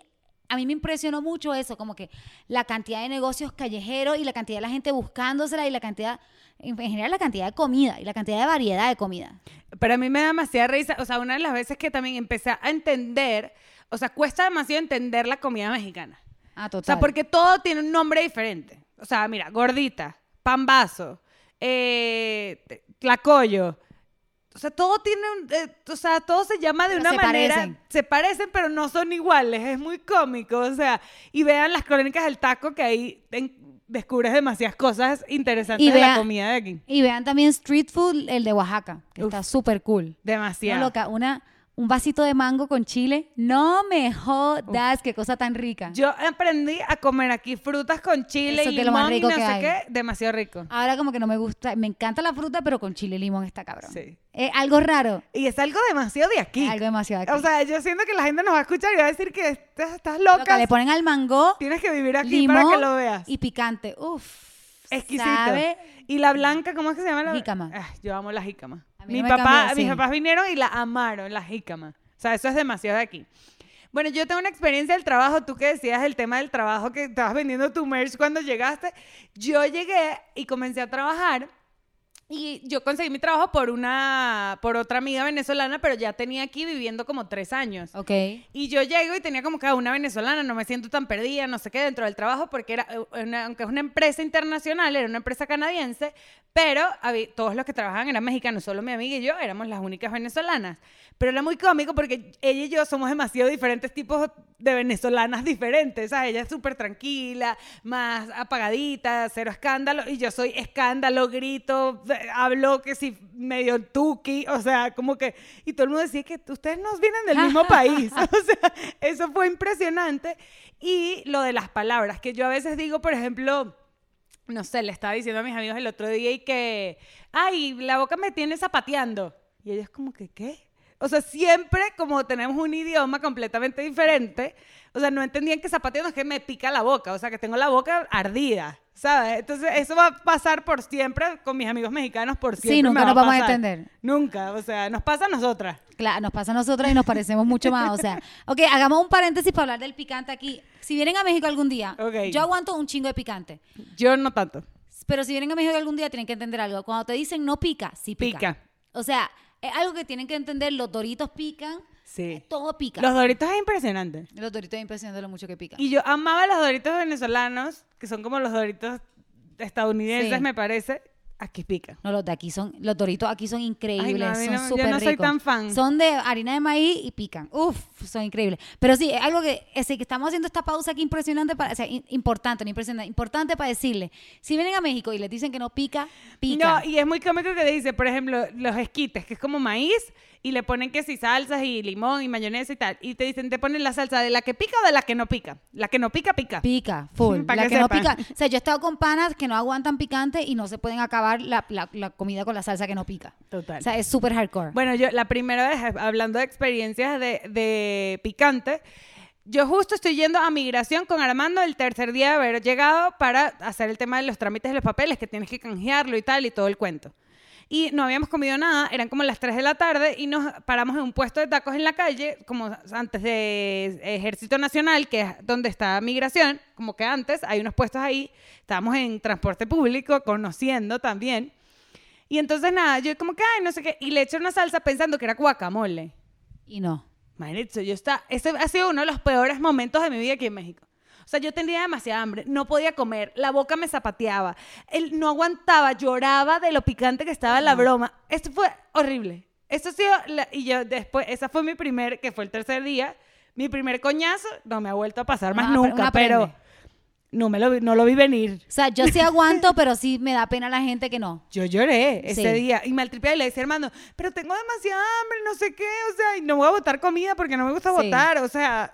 [SPEAKER 2] a mí me impresionó mucho eso, como que la cantidad de negocios callejeros y la cantidad de la gente buscándosela y la cantidad, en general la cantidad de comida y la cantidad de variedad de comida.
[SPEAKER 1] Pero a mí me da demasiada risa. O sea, una de las veces que también empecé a entender, o sea, cuesta demasiado entender la comida mexicana.
[SPEAKER 2] Ah, total.
[SPEAKER 1] O sea, porque todo tiene un nombre diferente. O sea, mira, gordita, pambazo, eh, tlacoyo. O sea, todo tiene un, eh, o sea, todo se llama de
[SPEAKER 2] Pero
[SPEAKER 1] una
[SPEAKER 2] se
[SPEAKER 1] manera.
[SPEAKER 2] parecen.
[SPEAKER 1] Se parecen, pero no son iguales. Es muy cómico. O sea, y vean las crónicas del taco que ahí en- descubres demasiadas cosas interesantes
[SPEAKER 2] Y
[SPEAKER 1] de la comida de aquí.
[SPEAKER 2] Y vean también Street Food, el de Oaxaca, que
[SPEAKER 1] Uf.
[SPEAKER 2] está súper cool. Una
[SPEAKER 1] Demasiado.
[SPEAKER 2] loca, una, un vasito de mango con chile. No me jodas, qué cosa tan rica.
[SPEAKER 1] Yo aprendí a comer aquí frutas con chile
[SPEAKER 2] Eso
[SPEAKER 1] y
[SPEAKER 2] es lo más
[SPEAKER 1] limón y
[SPEAKER 2] rico
[SPEAKER 1] no
[SPEAKER 2] que
[SPEAKER 1] sé
[SPEAKER 2] hay.
[SPEAKER 1] qué, demasiado rico.
[SPEAKER 2] Ahora como que no me gusta, me encanta la fruta, pero con chile y limón está cabrón.
[SPEAKER 1] Sí.
[SPEAKER 2] Es algo raro,
[SPEAKER 1] Y es algo demasiado de aquí.
[SPEAKER 2] es algo demasiado aquí.
[SPEAKER 1] O sea, yo siento que la gente nos va a escuchar y va a decir que estás, estás
[SPEAKER 2] Lo
[SPEAKER 1] loca.
[SPEAKER 2] que le ponen al mango,
[SPEAKER 1] Tienes que vivir aquí
[SPEAKER 2] limón
[SPEAKER 1] para que lo veas.
[SPEAKER 2] y picante. Uf.
[SPEAKER 1] Exquisito.
[SPEAKER 2] ¿sabe?
[SPEAKER 1] Y la blanca, ¿cómo es que se llama? La...
[SPEAKER 2] Jícama.
[SPEAKER 1] Ah, yo amo la jícama. Mi
[SPEAKER 2] no me
[SPEAKER 1] papá,
[SPEAKER 2] cambia,
[SPEAKER 1] Mis
[SPEAKER 2] sí.
[SPEAKER 1] papás vinieron y la amaron, la jícama. O sea, eso es demasiado de aquí. Bueno, yo tengo una experiencia del trabajo. Tú que decías el tema del trabajo, que estabas vendiendo tu merch cuando llegaste. Yo llegué y comencé a trabajar. Y yo conseguí mi trabajo por una, por otra amiga venezolana, pero ya tenía aquí viviendo como tres años.
[SPEAKER 2] Ok.
[SPEAKER 1] Y yo llego y tenía como que una venezolana, no me siento tan perdida, no sé qué, dentro del trabajo, porque era, eh, una- aunque es una empresa internacional, era una empresa canadiense, pero habí- todos los que trabajaban eran mexicanos, solo mi amiga y yo éramos las únicas venezolanas. Pero era muy cómico porque ella y yo somos demasiado diferentes tipos de venezolanas diferentes. Sea, ella es súper tranquila, más apagadita, cero escándalo, y yo soy escándalo, grito, hablo que si medio tuki, o sea, como que, y todo el mundo decía que ustedes no vienen del mismo *laughs* país. *laughs* O sea, eso fue impresionante. Y lo de las palabras, que yo a veces digo, por ejemplo, no sé, le estaba diciendo a mis amigos el otro día y que, ay, la boca me tiene zapateando. Y ellos como que, ¿qué? O sea, siempre como tenemos un idioma completamente diferente, o sea, no entendían que zapateando es que me pica la boca, o sea, que tengo la boca ardida, ¿sabes? Entonces, eso va a pasar por siempre con mis amigos mexicanos, por siempre.
[SPEAKER 2] Sí, nunca
[SPEAKER 1] va
[SPEAKER 2] nos vamos a
[SPEAKER 1] pasar.
[SPEAKER 2] entender.
[SPEAKER 1] Nunca, o sea, nos pasa a nosotras.
[SPEAKER 2] Claro, nos pasa a nosotros y nos parecemos mucho más. O sea, *laughs* ok, hagamos un paréntesis para hablar del picante aquí. Si vienen a México algún día,
[SPEAKER 1] Ok.
[SPEAKER 2] yo aguanto un chingo de picante.
[SPEAKER 1] Yo no tanto.
[SPEAKER 2] Pero si vienen a México algún día, tienen que entender algo. Cuando te dicen no pica, sí pica.
[SPEAKER 1] Pica.
[SPEAKER 2] O sea, es algo que tienen que entender. Los doritos pican,
[SPEAKER 1] Sí.
[SPEAKER 2] todo pica.
[SPEAKER 1] Los doritos es impresionante.
[SPEAKER 2] Los doritos es impresionante lo mucho que pican.
[SPEAKER 1] Y yo amaba los doritos venezolanos, que son como los doritos estadounidenses,
[SPEAKER 2] Sí.
[SPEAKER 1] me parece. Aquí pica.
[SPEAKER 2] No, los de aquí son, los doritos aquí son increíbles,
[SPEAKER 1] a mí
[SPEAKER 2] son
[SPEAKER 1] no- yo
[SPEAKER 2] súper
[SPEAKER 1] no soy
[SPEAKER 2] ricos.
[SPEAKER 1] tan fan.
[SPEAKER 2] Son de harina de maíz y pican. Uf, son increíbles. Pero sí, es algo que, que estamos haciendo esta pausa aquí impresionante, para, o sea, importante, no impresionante, importante para decirle, si vienen a México y les dicen que no pica, pica.
[SPEAKER 1] No, y es muy cómico que dice, por ejemplo, los esquites, que es como maíz, y le ponen que si salsas y limón y mayonesa y tal. Y te dicen, te ponen la salsa de la que pica o de la que no pica. La que no pica, pica.
[SPEAKER 2] Pica, full. *laughs* La
[SPEAKER 1] que
[SPEAKER 2] que, no pica. O sea, yo he estado con panas que no aguantan picante y no se pueden acabar la, la- la comida con la salsa que no pica.
[SPEAKER 1] Total.
[SPEAKER 2] O sea, es súper hardcore.
[SPEAKER 1] Bueno, yo la primera vez, hablando de experiencias de, de picante, yo justo estoy yendo a migración con Armando el tercer día de haber llegado para hacer el tema de los trámites de los papeles, que tienes que canjearlo y tal, y todo el cuento. Y no habíamos comido nada, eran como las 3 de la tarde y nos paramos en un puesto de tacos en la calle, como antes de Ejército Nacional, que es donde está migración, como que antes, hay unos puestos ahí, estábamos en transporte público, conociendo también. Y entonces nada, yo como que, ay, no sé qué, y le eché una salsa pensando que era guacamole.
[SPEAKER 2] Y no.
[SPEAKER 1] Manito, yo está, ese ha sido uno de los peores momentos de mi vida aquí en México. O sea, yo tenía demasiada hambre, no podía comer, la boca me zapateaba, él no aguantaba, lloraba de lo picante que estaba la broma. Esto fue horrible. Esto ha sido, la- y yo después, esa fue mi primer, que fue el tercer día, mi primer coñazo, no me ha vuelto a pasar más
[SPEAKER 2] Ah,
[SPEAKER 1] nunca, pero no, me lo, vi- no lo vi venir.
[SPEAKER 2] O sea, yo sí aguanto, pero sí me da pena la gente que no.
[SPEAKER 1] Yo lloré ese
[SPEAKER 2] Sí.
[SPEAKER 1] día y me altripié y le decía, hermano, pero tengo demasiada hambre, no sé qué, o sea, y no voy a botar comida porque no me gusta
[SPEAKER 2] Sí.
[SPEAKER 1] botar, o sea,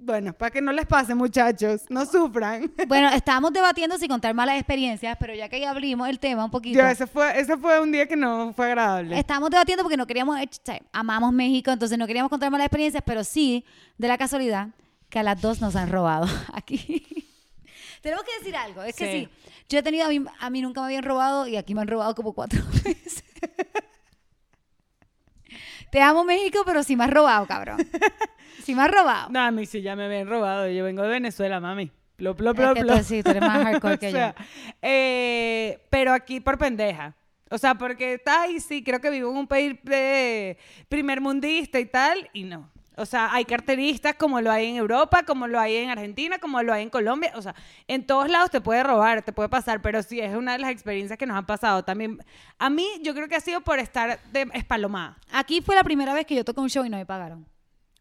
[SPEAKER 1] bueno, para que no les pase, muchachos, no sufran. *laughs*
[SPEAKER 2] Bueno, estábamos debatiendo si contar malas experiencias, pero ya que ya abrimos el tema un poquito.
[SPEAKER 1] Yo, ese fue, ese fue un día que no fue agradable.
[SPEAKER 2] Estábamos debatiendo porque no queríamos, sea, amamos México, entonces no queríamos contar malas experiencias, pero sí, de la casualidad, que a las dos nos han robado *laughs* aquí. *laughs* Tenemos que decir algo, es que
[SPEAKER 1] Sí.
[SPEAKER 2] sí, yo he tenido, a mí, a mí nunca me habían robado y aquí me han robado como cuatro veces. Te amo México, pero sí me has robado, cabrón. *laughs* Sí me has robado.
[SPEAKER 1] No, a mí sí ya me habían robado, yo vengo de Venezuela, mami. Plop, plop,
[SPEAKER 2] Es
[SPEAKER 1] plop,
[SPEAKER 2] que
[SPEAKER 1] plop.
[SPEAKER 2] tú sí, tú eres más *laughs* hardcore
[SPEAKER 1] O
[SPEAKER 2] que
[SPEAKER 1] sea, eh, pero aquí por pendeja. O sea, porque está ahí, sí, creo que vivo en un país de primer mundista y tal, y no. O sea, hay carteristas como lo hay en Europa, como lo hay en Argentina, como lo hay en Colombia. O sea, en todos lados te puede robar, te puede pasar, pero sí es una de las experiencias que nos han pasado también. A mí, yo creo que ha sido por estar de espalomada.
[SPEAKER 2] Aquí fue la primera vez que yo toqué un show y no me pagaron.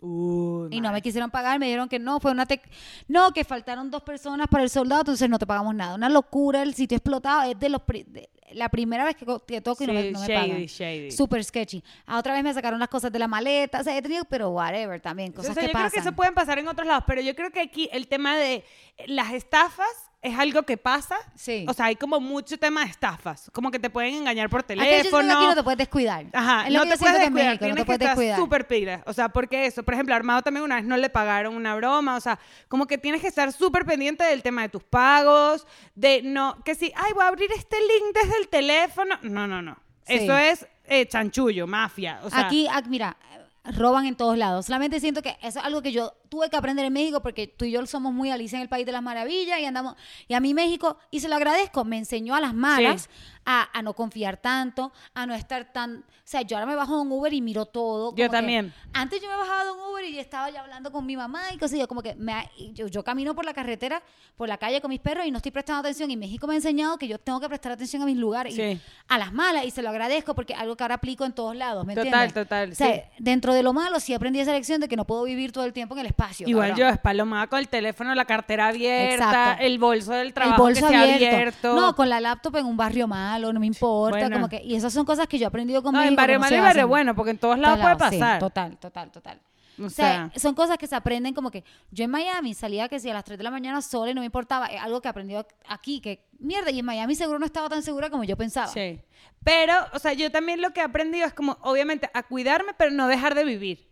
[SPEAKER 1] Uh,
[SPEAKER 2] Y no me quisieron pagar, me dijeron que no, fue una tec- no, que faltaron dos personas para el soldado, entonces no te pagamos nada. Una locura, el sitio explotado, es de los pri- de- la primera vez que, que toco y no me,
[SPEAKER 1] Sí,
[SPEAKER 2] no me
[SPEAKER 1] shady,
[SPEAKER 2] pagan.
[SPEAKER 1] shady.
[SPEAKER 2] Super sketchy. A otra vez me sacaron las cosas de la maleta, o sea, he tenido, pero whatever también, cosas
[SPEAKER 1] O sea,
[SPEAKER 2] que
[SPEAKER 1] yo
[SPEAKER 2] pasan.
[SPEAKER 1] creo que eso pueden pasar en otros lados, pero yo creo que aquí el tema de las estafas es algo que pasa.
[SPEAKER 2] Sí.
[SPEAKER 1] O sea, hay como mucho tema de estafas, como que te pueden engañar por
[SPEAKER 2] que
[SPEAKER 1] teléfono.
[SPEAKER 2] aquí no te puedes descuidar.
[SPEAKER 1] Ajá,
[SPEAKER 2] es lo
[SPEAKER 1] no
[SPEAKER 2] que
[SPEAKER 1] te puedes
[SPEAKER 2] que
[SPEAKER 1] descuidar,
[SPEAKER 2] México, no
[SPEAKER 1] tienes
[SPEAKER 2] te
[SPEAKER 1] que
[SPEAKER 2] puedes
[SPEAKER 1] estar
[SPEAKER 2] descuidar.
[SPEAKER 1] súper pila. O sea, porque eso, por ejemplo, Armado también una vez no le pagaron una broma, o sea, como que tienes que estar súper pendiente del tema de tus pagos, de no, que si, ay, voy a abrir este link desde el teléfono. No, no, no.
[SPEAKER 2] Sí.
[SPEAKER 1] Eso es eh, chanchullo, mafia. O sea,
[SPEAKER 2] aquí, aquí, mira, roban en todos lados. Solamente siento que eso es algo que yo tuve que aprender en México porque tú y yo somos muy Alicia en el País de las Maravillas y andamos. Y a mí México, y se lo agradezco, me enseñó a las malas a, a no confiar tanto, a no estar tan. O sea, yo ahora me bajo de un Uber y miro todo.
[SPEAKER 1] Yo
[SPEAKER 2] que-
[SPEAKER 1] también.
[SPEAKER 2] antes yo me bajaba de un Uber y estaba ya hablando con mi mamá y cosas. y Yo como que me, yo, yo camino por la carretera, por la calle con mis perros y no estoy prestando atención. Y México me ha enseñado que yo tengo que prestar atención a mis lugares. y a las malas y se lo agradezco porque es algo que ahora aplico en todos lados, ¿me
[SPEAKER 1] Total,
[SPEAKER 2] entiendes?
[SPEAKER 1] total,
[SPEAKER 2] O sea,
[SPEAKER 1] sí.
[SPEAKER 2] dentro de lo malo sí aprendí esa lección de que no puedo vivir todo el tiempo en el espacio.
[SPEAKER 1] Igual
[SPEAKER 2] cabrón.
[SPEAKER 1] yo, espalomada con el teléfono, la cartera abierta,
[SPEAKER 2] Exacto.
[SPEAKER 1] el bolso del
[SPEAKER 2] el
[SPEAKER 1] trabajo
[SPEAKER 2] bolso
[SPEAKER 1] que sea
[SPEAKER 2] abierto.
[SPEAKER 1] abierto.
[SPEAKER 2] No, con la laptop en un barrio malo, no me importa,
[SPEAKER 1] Bueno.
[SPEAKER 2] como que y esas son cosas que yo he aprendido con
[SPEAKER 1] No, en
[SPEAKER 2] México
[SPEAKER 1] barrio malo y barrio bueno, porque en todos lados puede
[SPEAKER 2] sí,
[SPEAKER 1] pasar.
[SPEAKER 2] total, total, total.
[SPEAKER 1] O
[SPEAKER 2] sea, son cosas que se aprenden como que yo en Miami salía que si a las 3 de la mañana sola y no me importaba, es algo que aprendí aquí, que mierda, y en Miami seguro no estaba tan segura como yo pensaba.
[SPEAKER 1] Sí. Pero, o sea, yo también lo que he aprendido es como, obviamente, a cuidarme, pero no dejar de vivir.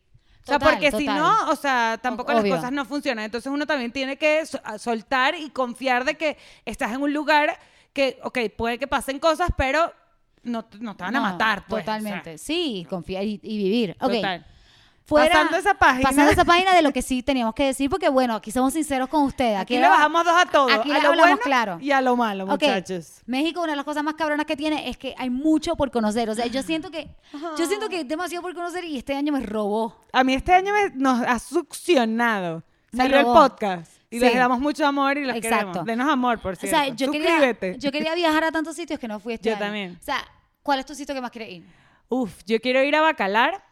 [SPEAKER 1] O sea,
[SPEAKER 2] Total,
[SPEAKER 1] porque si no, o sea, tampoco las cosas no funcionan. Entonces uno también tiene que soltar y confiar de que estás en un lugar que, ok, puede que pasen cosas, pero no, te- no te van a matar. Pues, o sea,
[SPEAKER 2] Totalmente. sí, confiar y, y vivir. Ok.
[SPEAKER 1] total.
[SPEAKER 2] Fuera-
[SPEAKER 1] Pasando esa página.
[SPEAKER 2] Pasando esa página de lo que sí teníamos que decir, porque bueno, aquí somos sinceros con ustedes.
[SPEAKER 1] Aquí, le bajamos dos a todo.
[SPEAKER 2] aquí
[SPEAKER 1] a
[SPEAKER 2] le
[SPEAKER 1] lo
[SPEAKER 2] hablamos
[SPEAKER 1] bueno
[SPEAKER 2] claro.
[SPEAKER 1] y a lo malo,
[SPEAKER 2] Ok,
[SPEAKER 1] muchachos.
[SPEAKER 2] México, una de las cosas más cabronas que tiene es que hay mucho por conocer. O sea, yo siento que, yo siento que hay demasiado por conocer y este año me robó.
[SPEAKER 1] A mí este año me- nos ha succionado.
[SPEAKER 2] Me
[SPEAKER 1] Salió el podcast. Y
[SPEAKER 2] Sí.
[SPEAKER 1] les damos mucho amor y los
[SPEAKER 2] Exacto.
[SPEAKER 1] queremos. Denos amor, por
[SPEAKER 2] O
[SPEAKER 1] cierto.
[SPEAKER 2] sea, yo quería,
[SPEAKER 1] Suscríbete.
[SPEAKER 2] yo quería viajar a tantos sitios que no fui este
[SPEAKER 1] Yo
[SPEAKER 2] año.
[SPEAKER 1] también.
[SPEAKER 2] O sea, ¿cuál es tu sitio que más quieres ir?
[SPEAKER 1] Uf, yo quiero ir a Bacalar.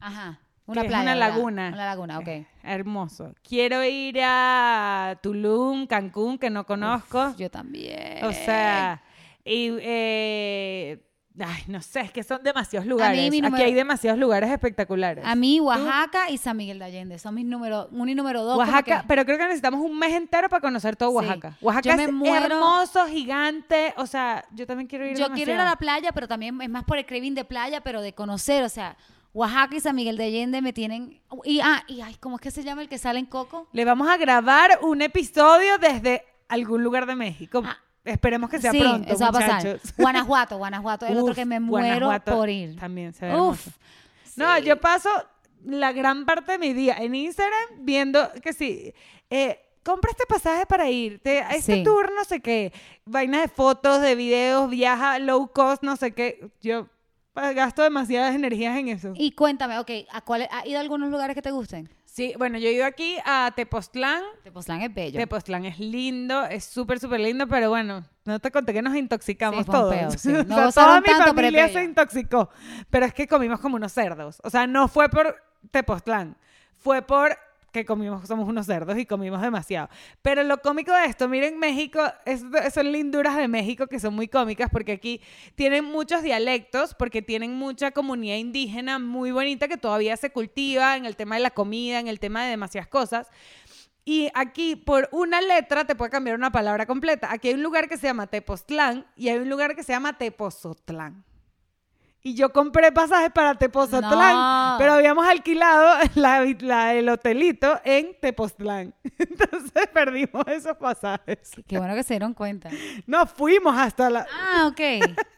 [SPEAKER 2] Ajá. Una
[SPEAKER 1] laguna.
[SPEAKER 2] Una laguna, ok. *laughs*
[SPEAKER 1] Hermoso. Quiero ir a Tulum, Cancún, que no conozco.
[SPEAKER 2] Yo también.
[SPEAKER 1] o sea, y, eh, ay, no sé, es que son demasiados lugares. Aquí hay demasiados lugares espectaculares.
[SPEAKER 2] A mí, Oaxaca y San Miguel de Allende son mis números uno y número dos.
[SPEAKER 1] Oaxaca,
[SPEAKER 2] que-
[SPEAKER 1] pero creo que necesitamos un mes entero para conocer todo
[SPEAKER 2] Sí.
[SPEAKER 1] Oaxaca. Oaxaca es
[SPEAKER 2] muero-
[SPEAKER 1] hermoso, gigante. O sea, yo también quiero ir
[SPEAKER 2] Yo quiero ir a la playa, pero también es más por el craving de playa, pero de conocer, o sea, Oaxaca y San Miguel de Allende me tienen... Y, ah, y ay, ¿cómo es que se llama el que sale en Coco?
[SPEAKER 1] Le vamos a grabar un episodio desde algún lugar de México.
[SPEAKER 2] Ah.
[SPEAKER 1] Esperemos que sea
[SPEAKER 2] sí,
[SPEAKER 1] pronto,
[SPEAKER 2] eso va a pasar.
[SPEAKER 1] muchachos. *laughs*
[SPEAKER 2] Guanajuato, Guanajuato es el otro que me muero
[SPEAKER 1] Guanajuato
[SPEAKER 2] por ir.
[SPEAKER 1] También se ve
[SPEAKER 2] Uf.
[SPEAKER 1] No, yo paso la gran parte de mi día en Instagram viendo que sí, eh, compra este pasaje para irte a este
[SPEAKER 2] Sí.
[SPEAKER 1] tour, no sé qué, vaina de fotos, de videos, viaja low cost, no sé qué. Yo gasto demasiadas energías en eso.
[SPEAKER 2] Y cuéntame, ok, ¿a cuál, ¿ha ido a algunos lugares que te gusten?
[SPEAKER 1] Sí, bueno, yo he ido aquí a Tepoztlán.
[SPEAKER 2] Tepoztlán es bello.
[SPEAKER 1] Tepoztlán es lindo, es súper, súper lindo, pero bueno, no te conté que nos intoxicamos
[SPEAKER 2] Sí,
[SPEAKER 1] todos.
[SPEAKER 2] peo, sí. *laughs*
[SPEAKER 1] O
[SPEAKER 2] No
[SPEAKER 1] sea, toda mi
[SPEAKER 2] tanto,
[SPEAKER 1] familia se intoxicó. Pero es que comimos como unos cerdos. O sea, no fue por Tepoztlán, fue por que comimos, somos unos cerdos y comimos demasiado. Pero lo cómico de esto, miren, México, es- son linduras de México que son muy cómicas porque aquí tienen muchos dialectos, porque tienen mucha comunidad indígena muy bonita que todavía se cultiva en el tema de la comida, en el tema de demasiadas cosas. Y aquí, por una letra, te puede cambiar una palabra completa. Aquí hay un lugar que se llama Tepoztlán y hay un lugar que se llama Tepozotlán. Y yo compré pasajes para Tepozotlán,
[SPEAKER 2] No.
[SPEAKER 1] pero habíamos alquilado *laughs* la, la- el hotelito en Tepoztlán. *laughs* Entonces perdimos esos pasajes.
[SPEAKER 2] Qué bueno que se dieron cuenta.
[SPEAKER 1] No, fuimos hasta la,
[SPEAKER 2] Ah, ok.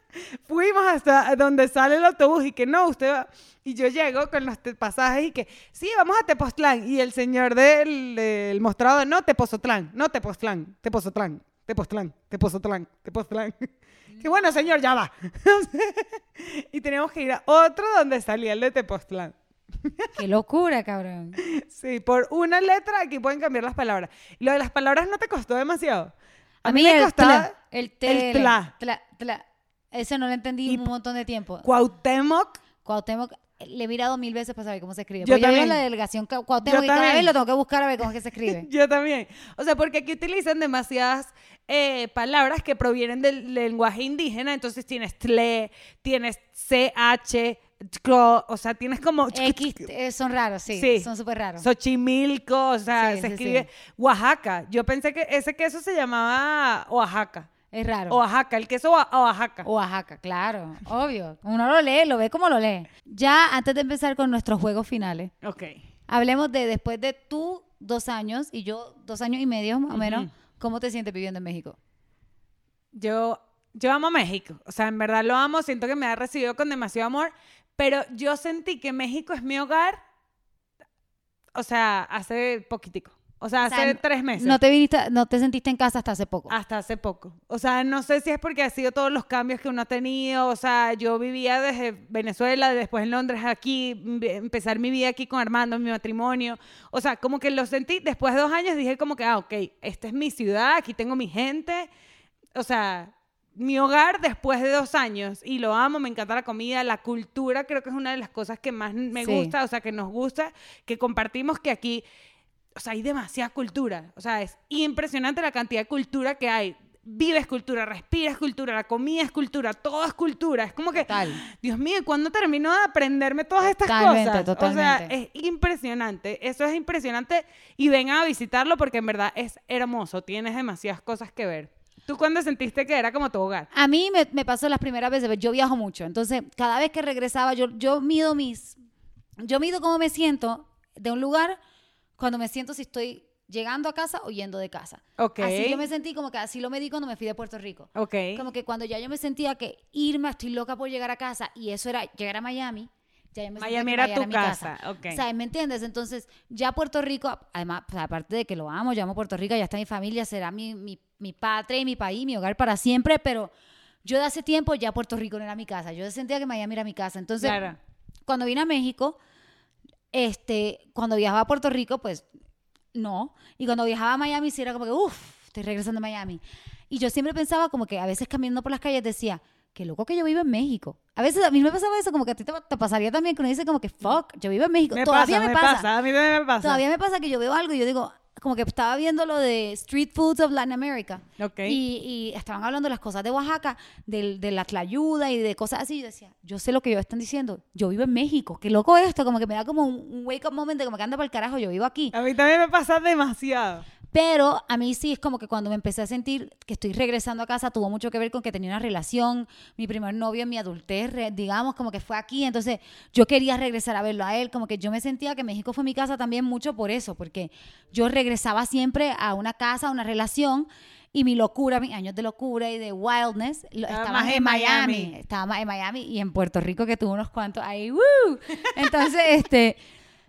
[SPEAKER 2] *laughs*
[SPEAKER 1] fuimos hasta donde sale el autobús y que no, usted va. Y yo llego con los pasajes y que, sí, vamos a Tepoztlán. Y el señor del, del mostrador, no, Tepozotlán, no, Tepoztlán, Tepozotlán, Tepoztlán, Tepozotlán, Tepoztlán. Que bueno, señor, ya va. *laughs* y teníamos que ir a otro donde salía el de Tepoztlán.
[SPEAKER 2] Qué locura, cabrón.
[SPEAKER 1] Sí, por una letra aquí pueden cambiar las palabras. Lo de las palabras no te costó demasiado.
[SPEAKER 2] A mí
[SPEAKER 1] me
[SPEAKER 2] el
[SPEAKER 1] costaba
[SPEAKER 2] tla, el, tele,
[SPEAKER 1] tla.
[SPEAKER 2] tla, tla. Ese no lo entendí
[SPEAKER 1] Y
[SPEAKER 2] un montón de tiempo.
[SPEAKER 1] Cuauhtémoc,
[SPEAKER 2] Cuauhtémoc, le he mirado mil veces para saber cómo se escribe.
[SPEAKER 1] Yo
[SPEAKER 2] Porque yo
[SPEAKER 1] también.
[SPEAKER 2] la delegación Cu- Cuauhtémoc y cada
[SPEAKER 1] también.
[SPEAKER 2] vez lo tengo que buscar a ver cómo es que se escribe. *laughs*
[SPEAKER 1] Yo también. O sea, porque aquí utilizan demasiadas eh, palabras que provienen del lenguaje indígena. Entonces tienes tle, tienes ch, o sea, tienes como
[SPEAKER 2] X eh, son raros, sí,
[SPEAKER 1] Sí.
[SPEAKER 2] son súper raros.
[SPEAKER 1] Xochimilco, o sea,
[SPEAKER 2] Sí,
[SPEAKER 1] se
[SPEAKER 2] sí,
[SPEAKER 1] escribe Oaxaca. Yo pensé que ese queso se llamaba Oaxaca.
[SPEAKER 2] Es raro.
[SPEAKER 1] Oaxaca, el queso Oa- Oaxaca.
[SPEAKER 2] Oaxaca, claro, obvio. Uno lo lee, lo ve como lo lee. Ya antes de empezar con nuestros juegos finales,
[SPEAKER 1] Ok.
[SPEAKER 2] hablemos de después de tú dos años y yo dos años y medio más o menos. ¿cómo te sientes viviendo en México?
[SPEAKER 1] Yo, yo amo México. O sea, en verdad lo amo. Siento que me ha recibido con demasiado amor. Pero yo sentí que México es mi hogar. O sea, hace poquitico. O sea,
[SPEAKER 2] O sea,
[SPEAKER 1] hace tres meses.
[SPEAKER 2] No te viniste, no te sentiste en casa hasta hace poco.
[SPEAKER 1] Hasta hace poco. O sea, no sé si es porque ha sido todos los cambios que uno ha tenido. O sea, yo vivía desde Venezuela, después en Londres, aquí, empezar mi vida aquí con Armando, mi matrimonio. O sea, como que lo sentí. Después de dos años dije como que, ah, ok, esta es mi ciudad, aquí tengo mi gente. O sea, mi hogar después de dos años. Y lo amo, me encanta la comida, la cultura, creo que es una de las cosas que más me
[SPEAKER 2] Sí.
[SPEAKER 1] gusta, o sea, que nos gusta, que compartimos que aquí o sea, hay demasiada cultura. O sea, es impresionante la cantidad de cultura que hay. Vives cultura, respiras cultura, la comida es cultura, todo es cultura. Es como que,
[SPEAKER 2] Total.
[SPEAKER 1] Dios mío, ¿cuándo termino de aprenderme todas estas
[SPEAKER 2] Totalmente,
[SPEAKER 1] cosas? O sea,
[SPEAKER 2] totalmente.
[SPEAKER 1] es impresionante. Eso es impresionante. Y vengan a visitarlo porque en verdad es hermoso. Tienes demasiadas cosas que ver. ¿Tú cuándo sentiste que era como tu hogar?
[SPEAKER 2] A mí me, me pasó las primeras veces, yo viajo mucho, entonces cada vez que regresaba yo, yo mido mis, yo mido cómo me siento de un lugar cuando me siento si estoy llegando a casa o yendo de casa.
[SPEAKER 1] Ok.
[SPEAKER 2] Así yo me sentí como que así lo medí cuando me fui de Puerto Rico.
[SPEAKER 1] Ok.
[SPEAKER 2] Como que cuando ya yo me sentía que irme, estoy loca por llegar a casa y eso era llegar a Miami. Ya yo me sentía
[SPEAKER 1] Miami era tu casa.
[SPEAKER 2] O sea, ¿me entiendes? Entonces, ya Puerto Rico, además, pues, aparte de que lo amo, yo amo Puerto Rico, ya está mi familia, será mi, mi, mi patria y mi país, mi hogar para siempre, pero yo de hace tiempo ya Puerto Rico no era mi casa. Yo sentía que Miami era mi casa. Entonces,
[SPEAKER 1] Claro.
[SPEAKER 2] cuando vine a México, este, cuando viajaba a Puerto Rico, pues no. Y cuando viajaba a Miami, sí era como que, uff, estoy regresando a Miami. Y yo siempre pensaba como que a veces caminando por las calles decía, qué loco que yo vivo en México. A veces a mí me pasaba eso, como que a ti te, te pasaría también que uno dice como que, fuck, yo vivo en México.
[SPEAKER 1] Me
[SPEAKER 2] Todavía
[SPEAKER 1] pasa,
[SPEAKER 2] me, pasa.
[SPEAKER 1] pasa. A mí me pasa.
[SPEAKER 2] Todavía me pasa que yo veo algo y yo digo, como que estaba viendo lo de Street Foods of Latin America.
[SPEAKER 1] Ok.
[SPEAKER 2] Y, y estaban hablando de las cosas de Oaxaca, del- de, la tlayuda y de cosas así. Yo decía, yo sé lo que ellos están diciendo. Yo vivo en México. Qué loco esto. Como que me da como un, un wake up moment de como que anda para el carajo. Yo vivo aquí.
[SPEAKER 1] A mí también me pasa demasiado.
[SPEAKER 2] Pero a mí sí es como que cuando me empecé a sentir que estoy regresando a casa, tuvo mucho que ver con que tenía una relación, mi primer novio en mi adultez, digamos, como que fue aquí, entonces yo quería regresar a verlo a él, como que yo me sentía que México fue mi casa también mucho por eso, porque yo regresaba siempre a una casa, a una relación, y mi locura, mis años de locura y de wildness,
[SPEAKER 1] Estaba
[SPEAKER 2] estaban
[SPEAKER 1] más
[SPEAKER 2] en Miami.
[SPEAKER 1] Miami.
[SPEAKER 2] estaba más en Miami y en Puerto Rico que tuve unos cuantos ahí, ¡woo! Entonces, *laughs* este,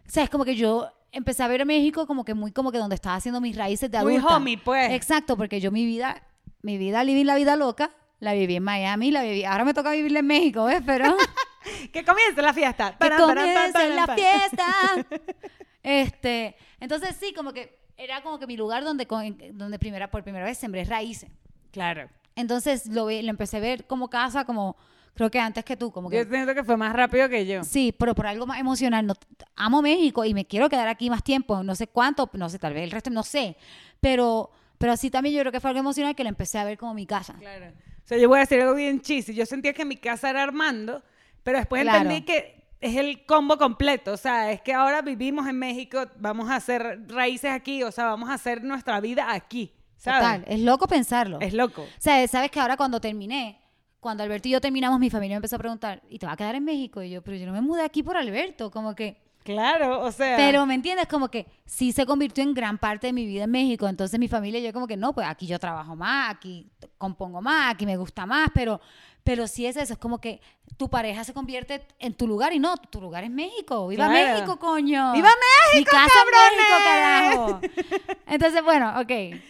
[SPEAKER 2] o sea, es como que yo empecé a ver a México como que muy como que donde estaba haciendo mis raíces de
[SPEAKER 1] Muy
[SPEAKER 2] adulta.
[SPEAKER 1] homie, pues.
[SPEAKER 2] Exacto, porque yo mi vida, mi vida, viví la vida loca, la viví en Miami, la viví, ahora me toca vivirla en México, ¿ves? Pero *laughs*
[SPEAKER 1] Que comience la fiesta.
[SPEAKER 2] que
[SPEAKER 1] pam,
[SPEAKER 2] comience
[SPEAKER 1] param,
[SPEAKER 2] la fiesta. *laughs* Este, entonces sí, como que era como que mi lugar donde, donde primera, por primera vez sembré raíces.
[SPEAKER 1] Claro.
[SPEAKER 2] Entonces lo, lo empecé a ver como casa, como creo que antes que tú, como que
[SPEAKER 1] Yo siento que fue más rápido que yo.
[SPEAKER 2] Sí, pero por algo más emocional. No, amo México y me quiero quedar aquí más tiempo. No sé cuánto, no sé, tal vez el resto, no sé. Pero, pero sí también yo creo que fue algo emocional que lo empecé a ver como mi casa.
[SPEAKER 1] Claro. O sea, yo voy a decir algo bien chiste. Yo sentía que mi casa era Armando, pero después
[SPEAKER 2] Claro.
[SPEAKER 1] entendí que es el combo completo. O sea, es que ahora vivimos en México, vamos a hacer raíces aquí, o sea, vamos a hacer nuestra vida aquí. ¿Sabes?
[SPEAKER 2] Total, es loco pensarlo.
[SPEAKER 1] Es loco.
[SPEAKER 2] O sea, sabes que ahora cuando terminé, cuando Alberto y yo terminamos, mi familia me empezó a preguntar, ¿y te vas a quedar en México? Y yo, pero yo no me mudé aquí por Alberto, como que...
[SPEAKER 1] Claro, o sea.
[SPEAKER 2] Pero, ¿me entiendes? Como que sí se convirtió en gran parte de mi vida en México. Entonces mi familia y yo como que no, pues aquí yo trabajo más, aquí compongo más, aquí me gusta más, pero, pero sí es eso, es como que tu pareja se convierte en tu lugar y no, tu lugar es México. ¡Viva
[SPEAKER 1] Claro.
[SPEAKER 2] México, coño!
[SPEAKER 1] ¡Viva
[SPEAKER 2] Mi
[SPEAKER 1] México,
[SPEAKER 2] casa
[SPEAKER 1] cabrones!
[SPEAKER 2] es México, carajo. Entonces, bueno, ok.